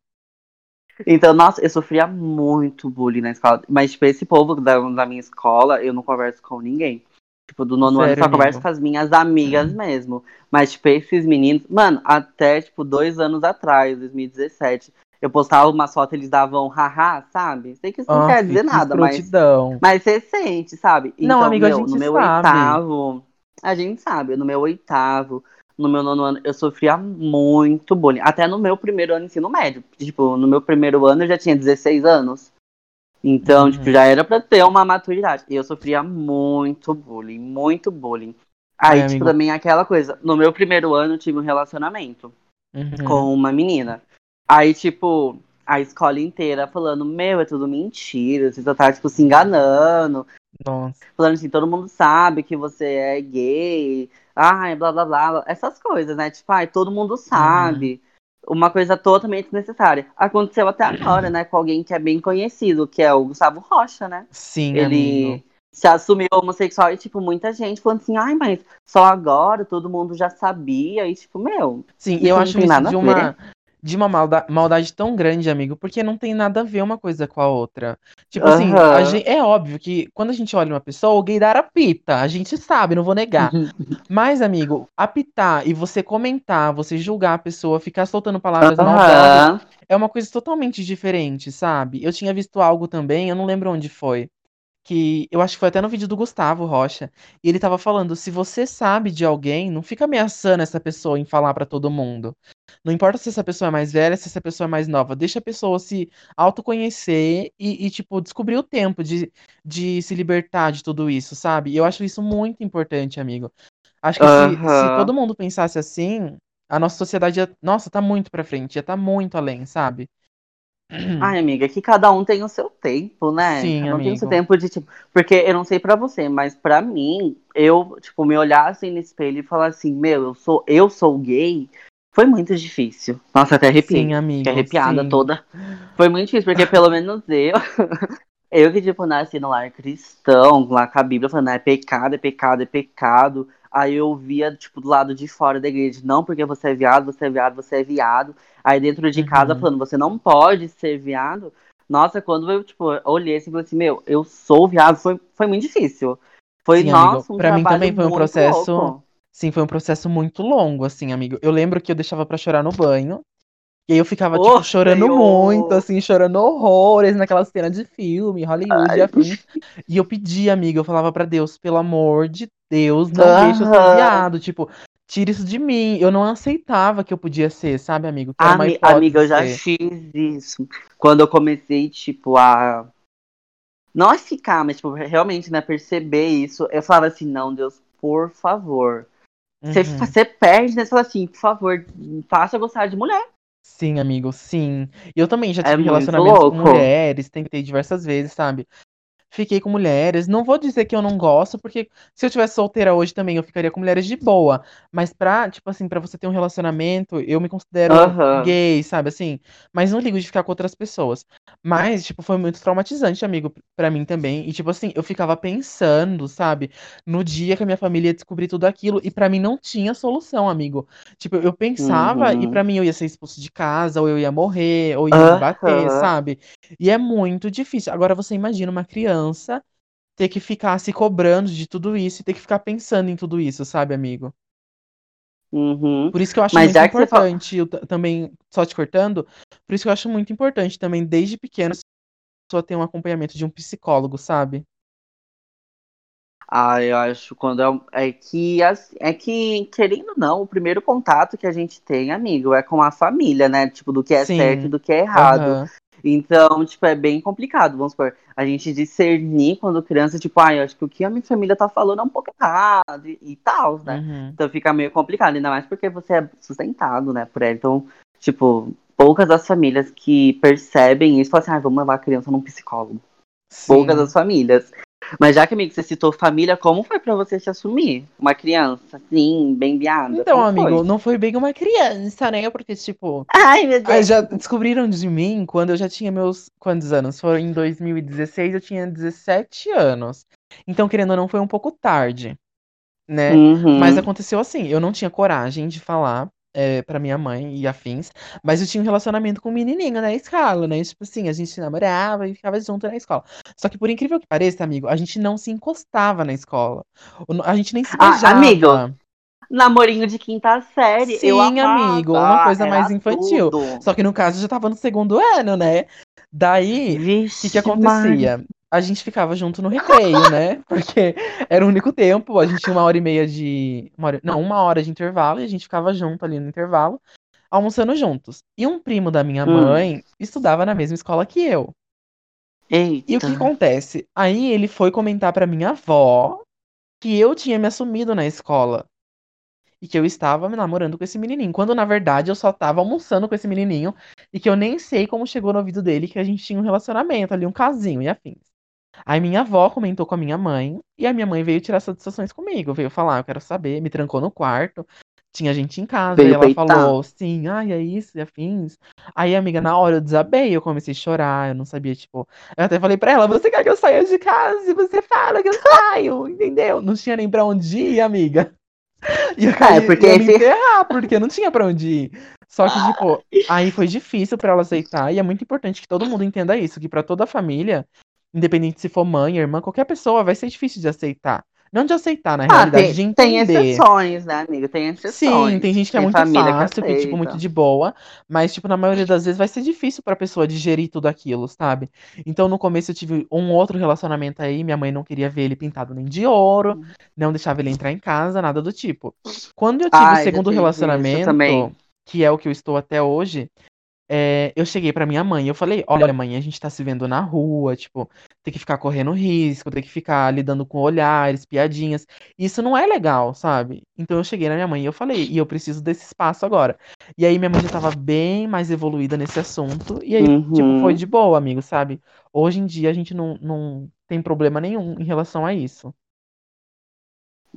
Então, nossa, eu sofria muito bullying na escola. Mas, tipo, esse povo da, da minha escola, eu não converso com ninguém. Tipo, do nono ano, eu
Sério,
só
amigo?
converso com as minhas amigas mesmo. Mas, tipo, esses meninos... Mano, até, tipo, dois anos atrás, 2017, eu postava uma foto, eles davam haha, sabe? Sei que isso não quer
Aff,
dizer
que
nada, mas...
escrotidão.
Mas você sente, sabe?
Não,
então,
amigo, a
meu,
gente
no meu
sabe.
oitavo... A gente sabe, no meu oitavo, no meu nono ano, eu sofria muito bullying. Até no meu primeiro ano de ensino médio. Tipo, no meu primeiro ano eu já tinha 16 anos. Então,
Uhum.
tipo, já era pra ter uma maturidade. Eu sofria muito bullying, muito bullying. Aí,
Ai,
tipo,
amigo.
também aquela coisa. No meu primeiro ano eu tive um relacionamento
Uhum.
com uma menina. Aí, tipo, a escola inteira falando, meu, é tudo mentira, você só tá, tipo, se enganando.
Nossa.
Falando assim, todo mundo sabe que você é gay. Ai, blá blá blá. Essas coisas, né? Tipo, ai, todo mundo sabe. Uma coisa totalmente desnecessária. Aconteceu até agora, né? Com alguém que é bem conhecido, que é o Gustavo Rocha, né?
Sim,
Ele
amigo.
se assumiu homossexual e, tipo, muita gente falando assim, ai, mas só agora todo mundo já sabia. E, tipo, meu,
Sim, eu acho isso
nada
de uma, de uma malda- maldade tão grande, amigo, porque não tem nada a ver uma coisa com a outra. Tipo assim, a
Aham.
gen- é óbvio que quando a gente olha uma pessoa, o gaydar apita, a gente sabe, não vou negar. Mas, amigo, apitar e você comentar, você julgar a pessoa, ficar soltando palavras maldosas,
Aham.
é uma coisa totalmente diferente, sabe? Eu tinha visto algo também, eu não lembro onde foi. Que eu acho que foi até no vídeo do Gustavo Rocha. E ele tava falando: se você sabe de alguém, não fica ameaçando essa pessoa em falar pra todo mundo. Não importa se essa pessoa é mais velha, se essa pessoa é mais nova. Deixa a pessoa se autoconhecer e, e, tipo, descobrir o tempo de, de se libertar de tudo isso, sabe? E eu acho isso muito importante, amigo. Acho que se, se todo mundo pensasse assim, a nossa sociedade ia, nossa, tá muito pra frente, ia tá muito além, sabe?
Ai, amiga, que cada um tem o seu tempo, né?
Sim,
Cada um tem o seu
amigo.
tempo de, tipo. Porque eu não sei pra você, mas pra mim, eu, tipo, me olhar assim no espelho e falar assim, meu, eu sou, eu sou gay, foi muito difícil. Nossa, até arrepiei.
Sim, amigo.
Fiquei arrepiada
sim.
toda. Foi muito difícil, porque pelo menos eu. Eu que, tipo, nasci no lar cristão, lá com a Bíblia falando, é pecado, é pecado, é pecado. Aí eu via, tipo, do lado de fora da igreja, não, porque você é viado, você é viado, você é viado. Aí dentro de casa
Uhum.
falando, você não pode ser viado. Nossa, quando eu, tipo, olhei assim e falei assim, meu, eu sou viado, foi, foi muito difícil. Foi,
Sim, amigo.
nossa, um
Pra mim também foi um processo-
louco.
Sim, foi um processo muito longo, assim, amigo. Eu lembro que eu deixava pra chorar no banho. E aí eu ficava,
Oh,
tipo, chorando muito, assim, chorando horrores naquela cena de filme, Hollywood e afins. E eu pedia, amiga, eu falava pra Deus, pelo amor de Deus, não deixa eu ser viado. Tipo, tira isso de mim. Eu não aceitava que eu podia ser, sabe, amigo?
Ami- amiga, eu já
ser.
fiz isso. Quando eu comecei, tipo, a. Não a ficar, mas, tipo, realmente, né, perceber isso. Eu falava assim, não, Deus, por favor. Você
Uhum.
perde, né? Você fala assim, por favor, faça eu gostar de mulher.
Sim, amigo, sim. E eu também já
É
tive
muito
relacionamentos com
louco.
mulheres, tentei diversas vezes, sabe? Fiquei com mulheres. Não vou dizer que eu não gosto, porque se eu tivesse solteira hoje também, eu ficaria com mulheres de boa. Mas pra, tipo assim, pra você ter um relacionamento, eu me considero
Aham.
gay, sabe assim? Mas não ligo de ficar com outras pessoas. Mas, tipo, foi muito traumatizante, amigo, pra mim também. E, tipo assim, eu ficava pensando, sabe? No dia que a minha família ia descobrir tudo aquilo. E pra mim não tinha solução, amigo. Tipo, eu pensava e
Uhum.
pra mim eu ia ser expulso de casa, ou eu ia morrer, ou ia me bater, sabe? E é muito difícil. Agora você imagina uma criança ter que ficar se cobrando de tudo isso e ter que ficar pensando em tudo isso, sabe, amigo?
Uhum.
Por isso que eu acho
Mas
muito
fala.
importante, t- também, só te cortando, por isso que eu acho muito importante também, desde pequeno, a pessoa ter um acompanhamento de um psicólogo, sabe?
Ah, eu acho quando é, é que é que querendo ou não, o primeiro contato que a gente tem, amigo, é com a família, né? Tipo, do que é certo e
Sim.
do que é errado.
Aham.
Então, tipo, é bem complicado, vamos supor, a gente discernir quando criança, tipo, ah, eu acho que o que a minha família tá falando é um pouco errado e, e tal, né?
Uhum.
Então fica meio complicado, ainda mais porque você é sustentado, né, por ela. Então, tipo, poucas das famílias que percebem isso falam assim, ah, vamos levar a criança num psicólogo. Poucas
Sim.
das famílias. Mas já que, amigo, você citou família, como foi pra você se assumir? Uma criança, assim, bem viada?
Então, amigo,
foi?
não foi bem uma criança, né? Porque, tipo,
Ai, meu Deus.
já descobriram de mim quando eu já tinha meus. Quantos anos? Foi em 2016, eu tinha 17 anos. Então, querendo ou não, foi um pouco tarde, né?
Uhum.
Mas aconteceu assim, eu não tinha coragem de falar é, pra minha mãe e afins, mas eu tinha um relacionamento com um menininho na escola, né? Tipo assim, a gente namorava e ficava junto na escola. Só que por incrível que pareça, amigo, a gente não se encostava na escola. A gente nem se
Ah,
beijava.
amigo, Namorinho de quinta série, eu
Sim,
amava.
amigo, uma coisa mais infantil.
tudo.
Só que no caso eu já tava no segundo ano, né? Daí, o que que acontecia? A gente ficava junto no recreio, né? Porque era o único tempo, a gente tinha uma hora e meia de. uma hora- não, uma hora de intervalo e a gente ficava junto ali no intervalo, almoçando juntos. E um primo da minha
Hum.
mãe estudava na mesma escola que eu. E o que
Eita.
acontece? Aí ele foi comentar pra minha avó que eu tinha me assumido na escola. E que eu estava me namorando com esse menininho. Quando na verdade eu só tava almoçando com esse menininho. E que eu nem sei como chegou no ouvido dele que a gente tinha um relacionamento ali, um casinho e afins. Aí minha avó comentou com a minha mãe. E a minha mãe veio tirar satisfações comigo. Veio falar, eu quero saber. Me trancou no quarto. Tinha gente em casa.
Veio
e ela
peitar.
falou, sim, ai, é isso e afins. Aí, amiga, na hora eu desabei. Eu comecei a chorar. Eu não sabia, tipo. Eu até falei pra ela, você quer que eu saia de casa? E você fala que eu saio, entendeu? Não tinha nem pra onde ir, amiga. E eu caí,
porque
ia me
esse-
enterrar, porque não tinha pra onde ir. Só que, tipo, aí foi difícil pra ela aceitar. E é muito importante que todo mundo entenda isso, que pra toda a família, independente se for mãe, irmã, qualquer pessoa, vai ser difícil de aceitar. Não de aceitar, na
Ah,
realidade, de
tem, tem
entender.
exceções, né, amigo? Tem exceções.
Sim, tem gente que é
Tem
muito
família que
fácil, que, tipo, muito de boa, mas, tipo, na maioria das vezes vai ser difícil pra pessoa digerir tudo aquilo, sabe? Então, no começo eu tive um outro relacionamento aí, minha mãe não queria ver ele pintado nem de ouro, não deixava ele entrar em casa, nada do tipo. Quando eu tive o
Ai, já
segundo relacionamento, que é o que eu estou até hoje, é, eu cheguei pra minha mãe, eu falei, olha, mãe, a gente tá se vendo na rua, tipo, tem que ficar correndo risco, tem que ficar lidando com olhares, piadinhas. Isso não é legal, sabe? Então eu cheguei na minha mãe e eu falei, e eu preciso desse espaço agora. E aí minha mãe já tava bem mais evoluída nesse assunto, e aí,
Uhum.
tipo, foi de boa, amigo, sabe? Hoje em dia a gente não, não tem problema nenhum em relação a isso.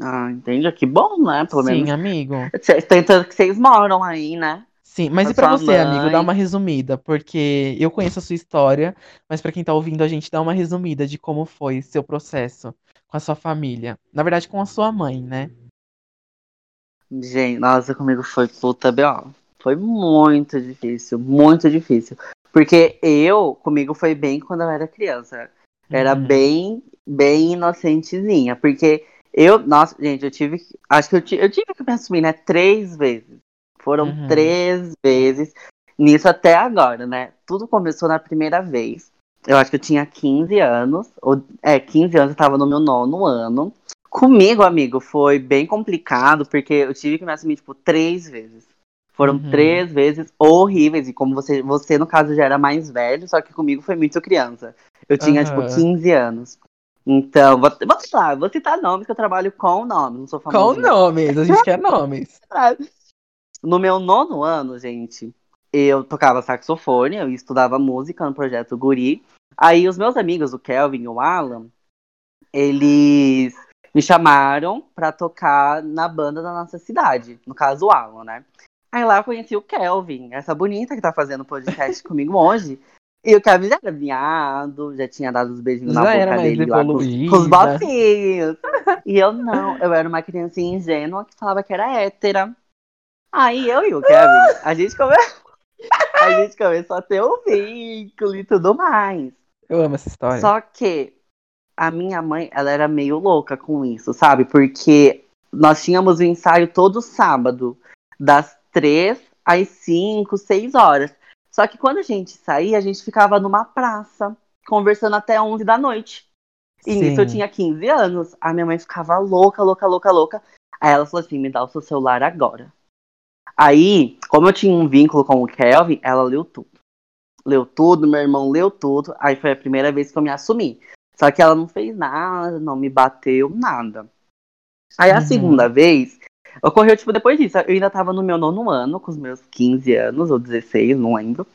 Ah, entende? Que bom, né? Pelo
Sim,
menos.
amigo.
Cê- Tanto que vocês moram aí, né?
Sim, mas e pra
sua
você, amigo, dá
mãe.
uma resumida, porque eu conheço a sua história, mas pra quem tá ouvindo a gente, dá uma resumida de como foi seu processo com a sua família. Na verdade, com a sua mãe, né?
Gente, nossa, comigo foi puta B.O. Foi muito difícil, muito difícil. Porque eu, comigo foi bem quando eu era criança. Era
Uhum.
bem, bem inocentezinha. Porque eu, nossa, gente, eu tive, que- acho que eu, eu tive que me assumir, né, três vezes. Foram
Uhum.
três vezes nisso até agora, né? Tudo começou na primeira vez. Eu acho que eu tinha 15 anos, ou, é, 15 anos, eu tava no meu nono ano. Comigo, amigo, foi bem complicado, porque eu tive que me assumir, tipo, três vezes. Foram
Uhum.
três vezes horríveis, e como você, você, no caso, já era mais velho, só que comigo foi muito criança. Eu tinha, tipo,
Aham.
15 anos. Então, vou, vou citar, vou citar nomes, que eu trabalho com nomes, não sou
Com
famosa.
nomes, a gente quer nomes.
No meu nono ano, gente, eu tocava saxofone, eu estudava música no projeto Guri. Aí os meus amigos, o Kelvin e o Alan, eles me chamaram pra tocar na banda da nossa cidade, no caso o Alan, né? Aí lá eu conheci o Kelvin, essa bonita que tá fazendo podcast comigo hoje. E o Kelvin já era viado, já tinha dado os beijinhos na
Já
boca
era mais
dele lá com, com os botinhos. E eu não, eu era uma criancinha ingênua que falava que era hétera. Aí eu e o Kevin, a gente, come... a gente começou a ter um vínculo e tudo mais.
Eu amo essa história.
Só que a minha mãe, ela era meio louca com isso, sabe? Porque nós tínhamos o ensaio todo sábado, das três às cinco, seis horas. Só que quando a gente saía, a gente ficava numa praça, conversando até 11 da noite. E nisso eu
Sim.
tinha 15 anos. A minha mãe ficava louca, louca, louca, louca. Aí ela falou assim: me dá o seu celular agora. Aí, como eu tinha um vínculo com o Kelvin, ela leu tudo. Leu tudo, meu irmão leu tudo. Aí foi a primeira vez que eu me assumi. Só que ela não fez nada, não me bateu, nada. Aí a
Uhum.
segunda vez, ocorreu, tipo, depois disso. Eu ainda tava no meu nono ano, com os meus 15 anos, ou 16, não lembro.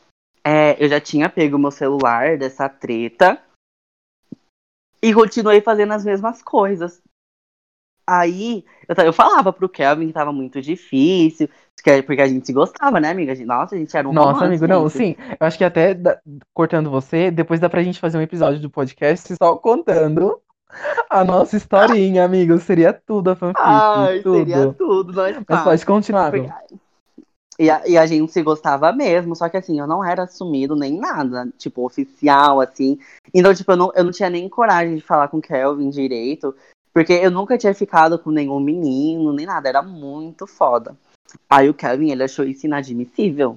É, eu já tinha pego meu celular dessa treta. E continuei fazendo as mesmas coisas. Aí, eu, eu falava pro Kelvin que tava muito difícil, que- porque a gente se gostava, né, amiga? Nossa, a gente era um
Nossa,
romance,
amigo, não,
gente.
sim. Eu acho que até cortando você, depois dá pra gente fazer um episódio do podcast só contando a nossa historinha, amigo. Seria tudo a fanfic,
Ai,
tudo.
seria tudo, nós
Mas
quatro.
pode continuar,
Porque-. E a, e a gente se gostava mesmo, só que assim, eu não era assumido nem nada, tipo, oficial, assim. Então, tipo, eu não, eu não tinha nem coragem de falar com o Kelvin direito, porque eu nunca tinha ficado com nenhum menino, nem nada, era muito foda. Aí o Kelvin, ele achou isso inadmissível.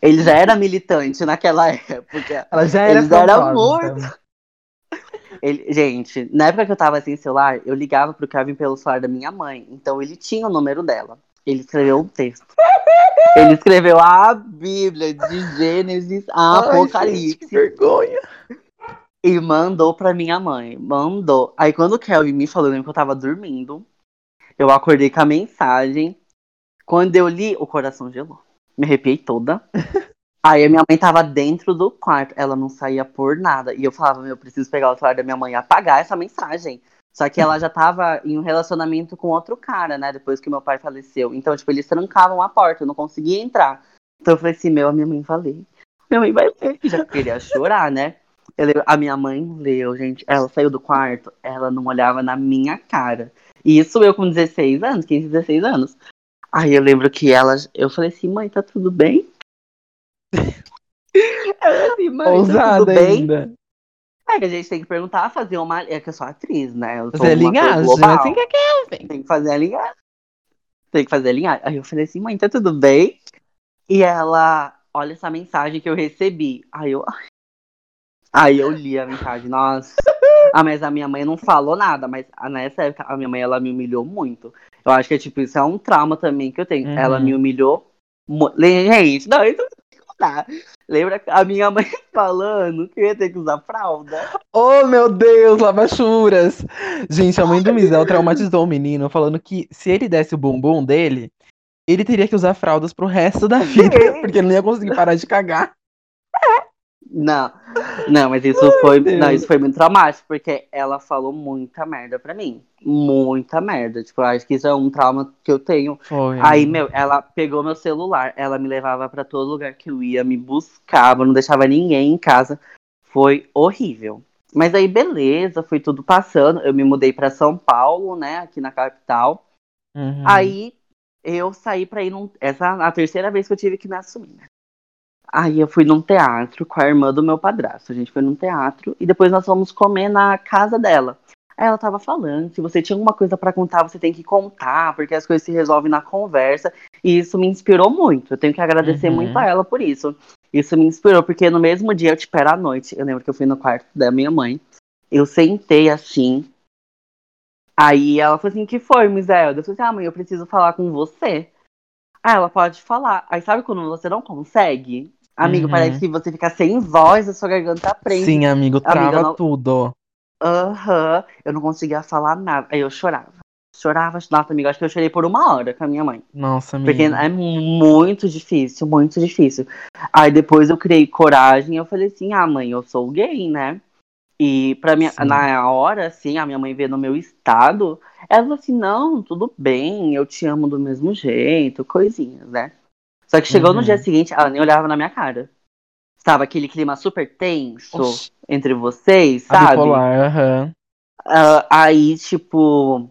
Ele já era militante naquela época.
Ela já era
eram
famosa.
muito- Ele, gente, na época que eu tava sem celular, eu ligava pro Kevin pelo celular da minha mãe. Então ele tinha o número dela. Ele escreveu um texto. Ele escreveu a Bíblia de Gênesis a
Ai,
Apocalipse.
gente, que vergonha.
E mandou pra minha mãe. Mandou. Aí quando o Kelvin me falou, eu lembro que eu tava dormindo. Eu acordei com a mensagem. Quando eu li, o coração gelou. Me arrepiei toda. Aí a minha mãe tava dentro do quarto. Ela não saía por nada. E eu falava, meu, eu preciso pegar o celular da minha mãe e apagar essa mensagem. Só que ela já tava em um relacionamento com outro cara, né? Depois que meu pai faleceu. Então, tipo, eles trancavam a porta. Eu não conseguia entrar. Então eu falei assim, meu, a minha mãe vai ler. Minha mãe vai ler. Já queria chorar, né? Lembro- a minha mãe leu, gente. Ela saiu do quarto, ela não olhava na minha cara. E isso eu com 16 anos, 15, 16 anos. Aí eu lembro que ela. Eu falei assim, mãe, tá tudo bem? Ela assim, mãe, tá
Ousada
tudo bem?
ainda.
É que a gente tem que perguntar, fazer uma. É que eu sou atriz, né? Eu sou coisa
linhagem, assim que é Kelvin.
Tem que fazer a linhagem. Tem que fazer a linhagem. Aí eu falei assim, mãe, tá tudo bem? E ela, olha essa mensagem que eu recebi. Aí eu. Aí eu li a mensagem, nossa. Ah, mas a minha mãe não falou nada, mas ah, nessa época a minha mãe ela me humilhou muito. Eu acho que tipo, isso é um trauma também que eu tenho.
Uhum.
Ela me humilhou. Gente, não, isso contar. Lembra a minha mãe falando que eu ia ter que usar fralda?
Oh, meu Deus, lavachuras! Gente, a mãe do Mizel traumatizou o menino, falando que se ele desse o bumbum dele, ele teria que usar fraldas pro resto da vida, porque ele não ia conseguir parar de cagar.
Não, não, mas isso
Ai,
foi,
Deus.
não, isso foi muito traumático, porque ela falou muita merda pra mim. Muita merda. Tipo, eu acho que isso é um trauma que eu tenho.
Foi.
Aí, meu, ela pegou meu celular, ela me levava pra todo lugar que eu ia, me buscava, não deixava ninguém em casa. Foi horrível. Mas aí, beleza, foi tudo passando. Eu me mudei pra São Paulo, né, aqui na capital.
Uhum.
Aí eu saí pra ir num. Essa é a terceira vez que eu tive que me assumir, né? Aí eu fui num teatro com a irmã do meu padrasto. A gente foi num teatro e depois nós fomos comer na casa dela. Aí ela tava falando, se você tinha alguma coisa pra contar, você tem que contar, porque as coisas se resolvem na conversa. E isso me inspirou muito. Eu tenho que agradecer
Uhum.
muito a ela por isso. Isso me inspirou, porque no mesmo dia, tipo, era à noite. Eu lembro que eu fui no quarto da minha mãe. Eu sentei assim. Aí ela falou assim: que foi, Miselda? Eu falei assim: ah, mãe, eu preciso falar com você. Aí ela pode falar. Aí sabe quando você não consegue? Amigo,
Uhum.
parece que você fica sem voz, a sua garganta prende.
Sim, amigo, trava
não-
tudo.
Aham. Eu não conseguia falar nada. Aí eu chorava. Chorava, nossa, amigo, acho que eu chorei por uma hora com a minha mãe.
Nossa, amigo.
Porque é muito difícil, muito difícil. Aí depois eu criei coragem, eu falei assim, ah, mãe, eu sou gay, né? E pra minha,
Sim.
na hora, assim, a minha mãe vê no meu estado, ela falou assim, não, tudo bem, eu te amo do mesmo jeito, coisinhas, né? Só que chegou no
Uhum.
dia seguinte, ela nem olhava na minha cara. Estava aquele clima super tenso
Oxi.
entre vocês, sabe?
bipolar, aham.
Ah, aí, tipo,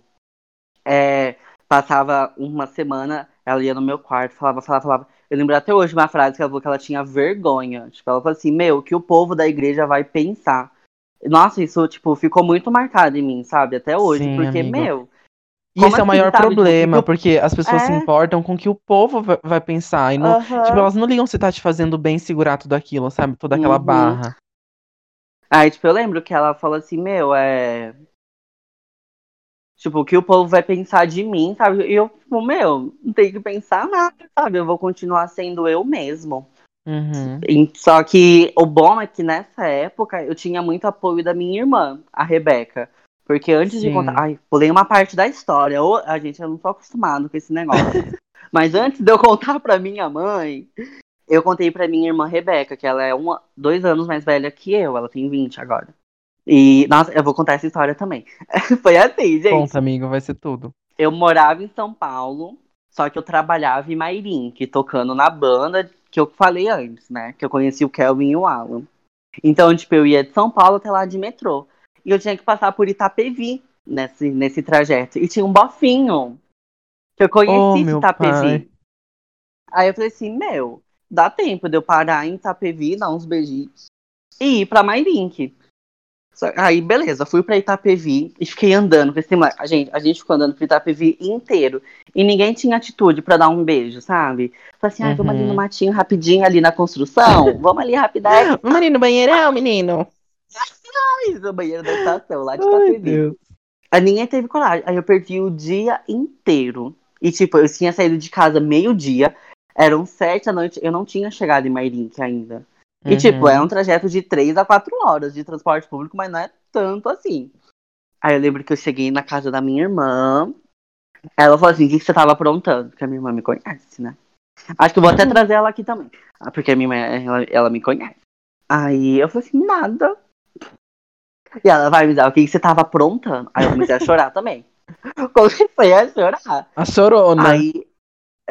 é, passava uma semana, ela ia no meu quarto, falava, falava, falava. Eu lembro até hoje uma frase que ela falou que ela tinha vergonha. Tipo, ela falou assim, meu, o que o povo da igreja vai pensar. Nossa, isso, tipo, ficou muito marcado em mim, sabe? Até hoje.
Sim,
porque,
amigo.
meu,
E
Como
esse é o
assim,
maior
sabe? Tipo,
problema,
eu-
porque as pessoas se
É.
importam com o que o povo va- vai pensar. E não,
aham.
tipo, elas não ligam se tá te fazendo bem segurar tudo aquilo, sabe? Toda aquela
Uhum.
barra.
Aí, tipo, eu lembro que ela falou assim, meu, é. Tipo, o que o povo vai pensar de mim, sabe? E eu, tipo, meu, não tenho que pensar nada, sabe? Eu vou continuar sendo eu mesmo.
Uhum.
Só que o bom é que nessa época eu tinha muito apoio da minha irmã, a Rebeca. Porque antes de
Sim.
contar. Ai, pulei uma parte da história. Ô, A gente, eu não tô acostumado com esse negócio. Mas antes de eu contar pra minha mãe, eu contei pra minha irmã Rebeca, que ela é uma, dois anos mais velha que eu, ela tem 20 agora. E, nossa, eu vou contar essa história também. Foi assim, gente.
Conta, amigo, vai ser tudo.
Eu morava em São Paulo, só que eu trabalhava em Mairink, tocando na banda que eu falei antes, né? Que eu conheci o Kelvin e o Alan. Então, tipo, eu ia de São Paulo até lá de metrô. E eu tinha que passar por Itapevi nesse, nesse trajeto. E tinha um bofinho que eu conheci
Oh,
de Itapevi.
pai.
Aí eu falei assim, meu, dá tempo de eu parar em Itapevi, dar uns beijinhos e ir pra. Só- Aí, beleza, fui pra Itapevi e fiquei andando esse moleque. A gente, a gente ficou andando pro Itapevi inteiro. E ninguém tinha atitude pra dar um beijo, sabe? Falei assim, ai, vamos ali no
Uhum.
matinho rapidinho, ali na construção. vamos ali rapidinho.
Vamos ali no banheirão, menino.
Ai, no banheiro da estação, lá de. Aí ninguém teve coragem. Aí eu perdi o dia inteiro. E, tipo, eu tinha saído de casa meio-dia. Eram sete da noite. Eu não tinha chegado em Mairink ainda. E, tipo, é
Uhum.
um trajeto de três a quatro horas de transporte público, mas não é tanto assim. Aí eu lembro que eu cheguei na casa da minha irmã. Ela falou assim: o que, que você tava aprontando? Porque a minha irmã me conhece, né? Acho que eu vou até trazer ela aqui também. Ah, Porque a minha irmã, ela, ela me conhece. Aí eu falei assim: nada. E ela vai me dar o que, que você tava aprontando. Aí eu comecei a chorar também. Comecei a chorar.
A chorona.
Aí,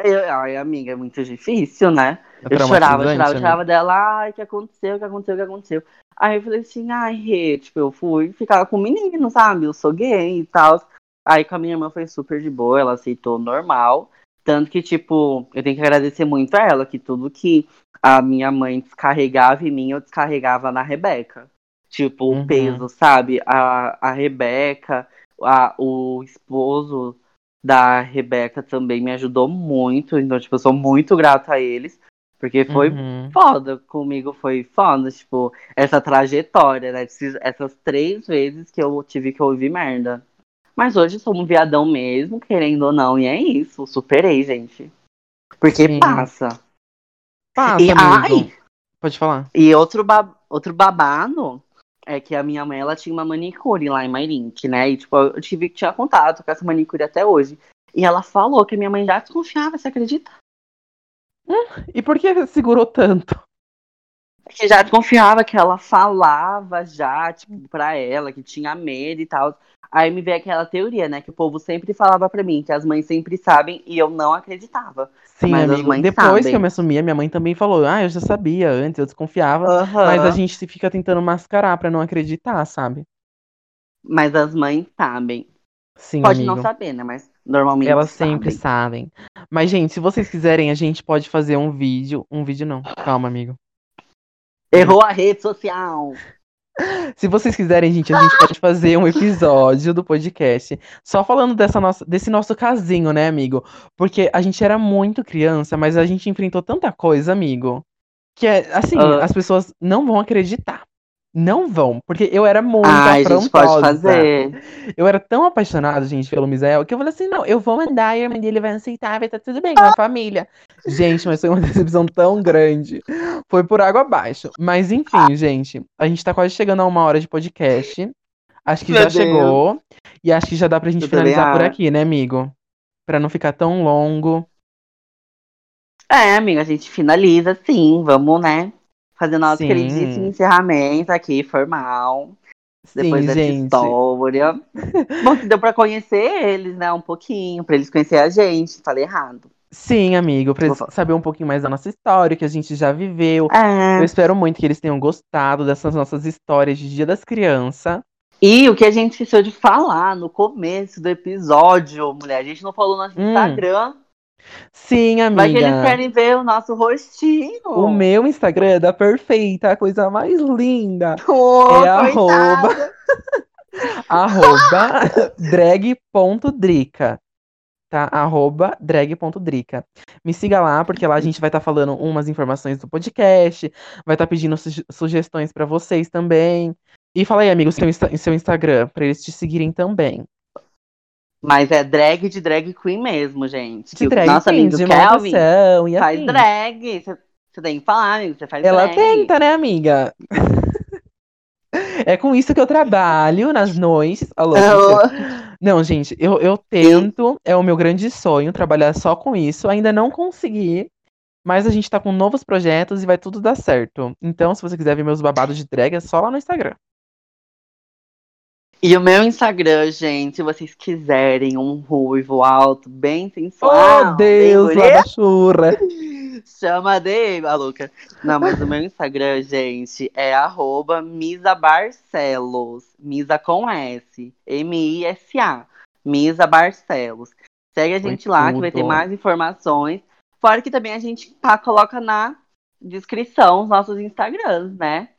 eu, ai, amiga, é muito difícil, né?
É
Eu chorava, eu chorava, eu
traumatizante,
chorava dela, ai, o que aconteceu, o que aconteceu, o que aconteceu. Aí eu falei assim, ai, Rê, tipo, eu fui ficar com o menino, sabe? Eu sou gay e tal. Aí com a minha irmã foi super de boa, ela aceitou normal. Tanto que, tipo, eu tenho que agradecer muito a ela, que tudo que a minha mãe descarregava em mim, eu descarregava na Rebeca. Tipo,
Uhum.
o peso, sabe? A, a Rebeca, a, o esposo da Rebeca também me ajudou muito. Então, tipo, eu sou muito grata a eles. Porque foi
Uhum.
foda comigo, foi foda, tipo, essa trajetória, né? Essas três vezes que eu tive que ouvir merda. Mas hoje sou um viadão mesmo, querendo ou não, e é isso, superei, gente. Porque
Sim.
passa.
Passa,
E,
amigo.
ai,
Pode falar.
e outro, ba- outro babado é que a minha mãe, ela tinha uma manicure lá em Mairink, né? E, tipo, eu tive que tinha contato com essa manicure até hoje. E ela falou que minha mãe já desconfiava, você acredita?
E por que segurou tanto?
Que já desconfiava que ela falava já, tipo, pra ela, que tinha medo e tal. Aí me veio aquela teoria, né? Que o povo sempre falava pra mim, que as mães sempre sabem, e eu não acreditava.
Sim,
Mas as
amigo. Depois
sabem.
que eu me assumi, a minha mãe também falou: Ah, eu já sabia antes, eu desconfiava. Mas a gente se fica tentando mascarar pra não acreditar, sabe?
Mas as mães sabem.
Sim,
Pode
amigo.
não saber, né? Mas normalmente
Elas sempre
sabem.
sabem. Mas, gente, se vocês quiserem, a gente pode fazer um vídeo. Um vídeo não. Calma, amigo.
Errou a rede social.
Se vocês quiserem, gente, a gente pode fazer um episódio do podcast só falando dessa nossa, desse nosso casinho, né, amigo? Porque a gente era muito criança, mas a gente enfrentou tanta coisa, amigo, que é assim,
Ah.
as pessoas não vão acreditar. Não vão, porque eu era muito
Ai, a gente pode
afrontosa.
fazer.
Eu era tão apaixonado, gente, pelo Misael, que eu falei assim: não, eu vou mandar, e a irmã dele vai aceitar, vai estar tudo bem com a família. Gente, mas foi uma decepção tão grande. Foi por água abaixo. Mas enfim, gente, a gente tá quase chegando a uma hora de podcast. Acho que
Meu
já
Deus.
chegou. E acho que já dá pra gente
também
finalizar por
acho.
aqui, né, amigo? Pra não ficar tão longo.
É, amiga, a gente finaliza sim. Vamos, né? Fazer nosso
Sim.
queridíssimo encerramento aqui, formal. Depois
Sim,
dessa
gente.
história. Bom, que deu pra conhecer eles, né? Um pouquinho, pra eles conhecerem a gente. Falei errado.
Sim, amigo, pra saber um pouquinho mais da nossa história, que a gente já viveu. Eu
É.
espero muito que eles tenham gostado dessas nossas histórias de Dia das Crianças.
E o que a gente esqueceu de falar no começo do episódio, mulher, a gente não falou no nosso
Hum,
Instagram.
Sim,
Vai que eles
amiga.
querem ver o nosso rostinho.
O meu Instagram é da perfeita, a coisa mais linda.
Ô,
É arroba, arroba drag.drica. Tá? Arroba drag.drica. Me siga lá, porque lá a gente vai estar falando umas informações do podcast, vai estar pedindo suge- sugestões pra vocês também. E fala aí, amigo, seu, seu Instagram, pra eles te seguirem também.
Mas é drag de drag queen mesmo, gente.
De drag sim,
amigo
de
Kelvin
e
faz
assim.
drag. Você tem que falar, amigo. Você faz
Ela
drag.
tenta, né, amiga? É com isso que eu trabalho nas noites. Alô. Não, gente, eu, eu tento, é o meu grande sonho, trabalhar só com isso. Ainda não consegui, mas a gente tá com novos projetos e vai tudo dar certo. Então, se você quiser ver meus babados de drag, é só lá no Instagram.
E o meu Instagram, gente, se vocês quiserem um ruivo alto, bem sensual.
Oh, Deus, lá da churra.
Chama de maluca. Não, mas o meu Instagram, gente, é arroba Misa Barcelos. Misa com S. M-I-S-A. Misa Barcelos. Segue a
Foi
gente lá, que vai ter
tudo.
mais informações. Fora que também a gente pá, coloca na descrição os nossos Instagrams, né?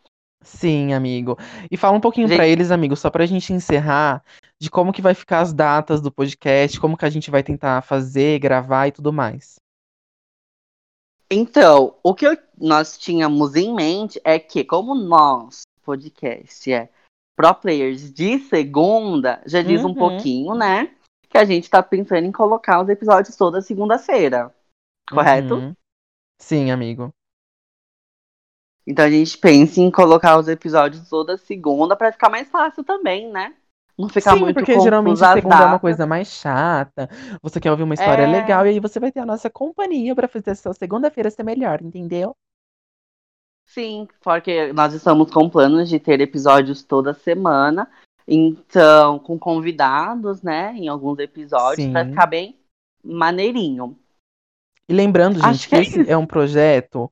Sim, amigo. E fala um pouquinho pra
Gente-
eles, amigo, só pra gente encerrar, de como que vai ficar as datas do podcast, como que a gente vai tentar fazer, gravar e tudo mais.
Então, o que eu- nós tínhamos em mente é que, como nós, podcast, é pro players de segunda, já diz um
Uhum.
pouquinho, né? Que a gente tá pensando em colocar os episódios toda segunda-feira. Correto?
Uhum. Sim, amigo.
Então a gente pensa em colocar os episódios toda segunda pra ficar mais fácil também, né? Não ficar
Sim,
muito
porque geralmente segunda é uma coisa mais chata. Você quer ouvir uma história
É.
legal e aí você vai ter a nossa companhia pra fazer a sua segunda-feira ser melhor, entendeu?
Sim, porque nós estamos com planos de ter episódios toda semana. Então, com convidados, né? Em alguns episódios, pra
Sim.
ficar bem maneirinho.
E lembrando,
Acho
gente,
que
que
é
esse é um projeto.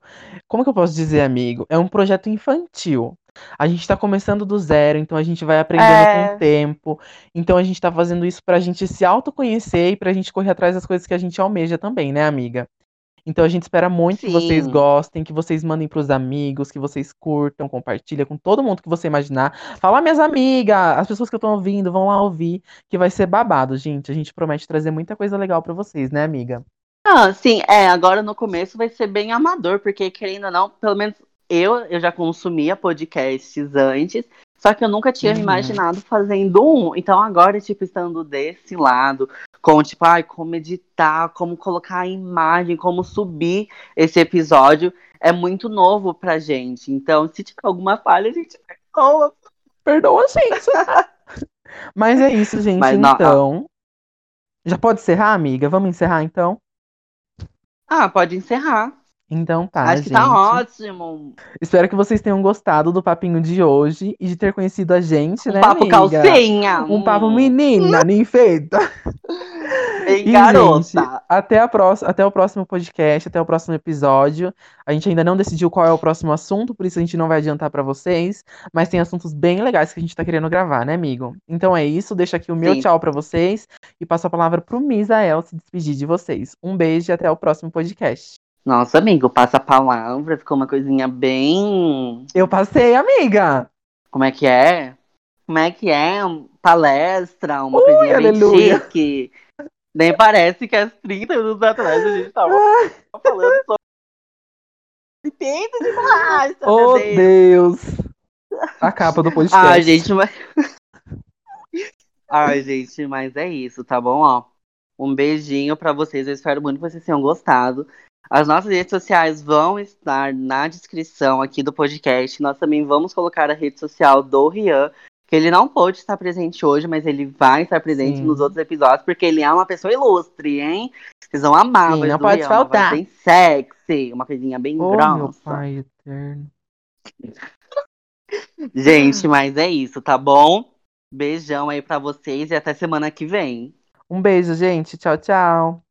Como que eu posso dizer, amigo? É um projeto infantil. A gente tá começando do zero, então a gente vai aprendendo
É.
com o tempo. Então a gente tá fazendo isso pra gente se autoconhecer e pra gente correr atrás das coisas que a gente almeja também, né, amiga? Então a gente espera muito que vocês
Sim.
gostem, que vocês mandem pros amigos, que vocês curtam, compartilhem com todo mundo que você imaginar. Fala, minhas amigas, as pessoas que estão ouvindo, vão lá ouvir, que vai ser babado, gente. A gente promete trazer muita coisa legal pra vocês, né, amiga?
Ah, sim, é, agora no começo vai ser bem amador, porque querendo ou não, pelo menos eu, eu já consumia podcasts antes, Só que eu nunca tinha me
Uhum.
imaginado fazendo um. Então agora, tipo, estando desse lado, com, tipo, ai, como editar, como colocar a imagem, como subir esse episódio, é muito novo pra gente. Então, se tiver alguma falha, a gente perdoa.
Perdoa a gente. Mas é isso, gente.
Mas não-
então. Já pode encerrar, amiga? Vamos encerrar então?
Ah, pode encerrar.
Então tá,
Acho que
gente.
tá ótimo.
Espero que vocês tenham gostado do papinho de hoje e de ter conhecido a gente,
Um
né,
papo
amiga?
calcinha.
Um papo menina, ninfeita.
Bem
E,
garota.
gente, até, a próxima, até o próximo podcast, até o próximo episódio. A gente ainda não decidiu qual é o próximo assunto, por isso a gente não vai adiantar pra vocês. Mas tem assuntos bem legais que a gente tá querendo gravar, né, amigo? Então é isso. Deixa aqui o meu
Sim.
tchau pra vocês e passo a palavra pro Misael se despedir de vocês. Um beijo e até o próximo podcast.
Nossa, amigo, passa a palavra. Ficou uma coisinha bem.
Eu passei, amiga!
Como é que é? Como é que é? Palestra, uma
Ui,
coisinha bem
aleluia.
chique. Nem parece que há 30 minutos atrás a gente tava falando sobre peito de borracha.
Oh,
meu Deus.
A capa do podcast.
Ai, gente, mas. Ai, gente, mas é isso, tá bom? Ó, um beijinho pra vocês. Eu espero muito que vocês tenham gostado. As nossas redes sociais vão estar na descrição aqui do podcast. Nós também vamos colocar a rede social do Rian, que ele não pôde estar presente hoje, mas ele vai estar presente
Sim.
nos outros episódios, porque ele é uma pessoa ilustre, hein? Vocês vão amar.
Sim, não pode
Rian,
faltar.
Bem sexy, uma coisinha bem
Oh, meu
grossa.
pai eterno.
Gente, mas é isso, tá bom? Beijão aí pra vocês e até semana que vem.
Um beijo, gente. Tchau, tchau.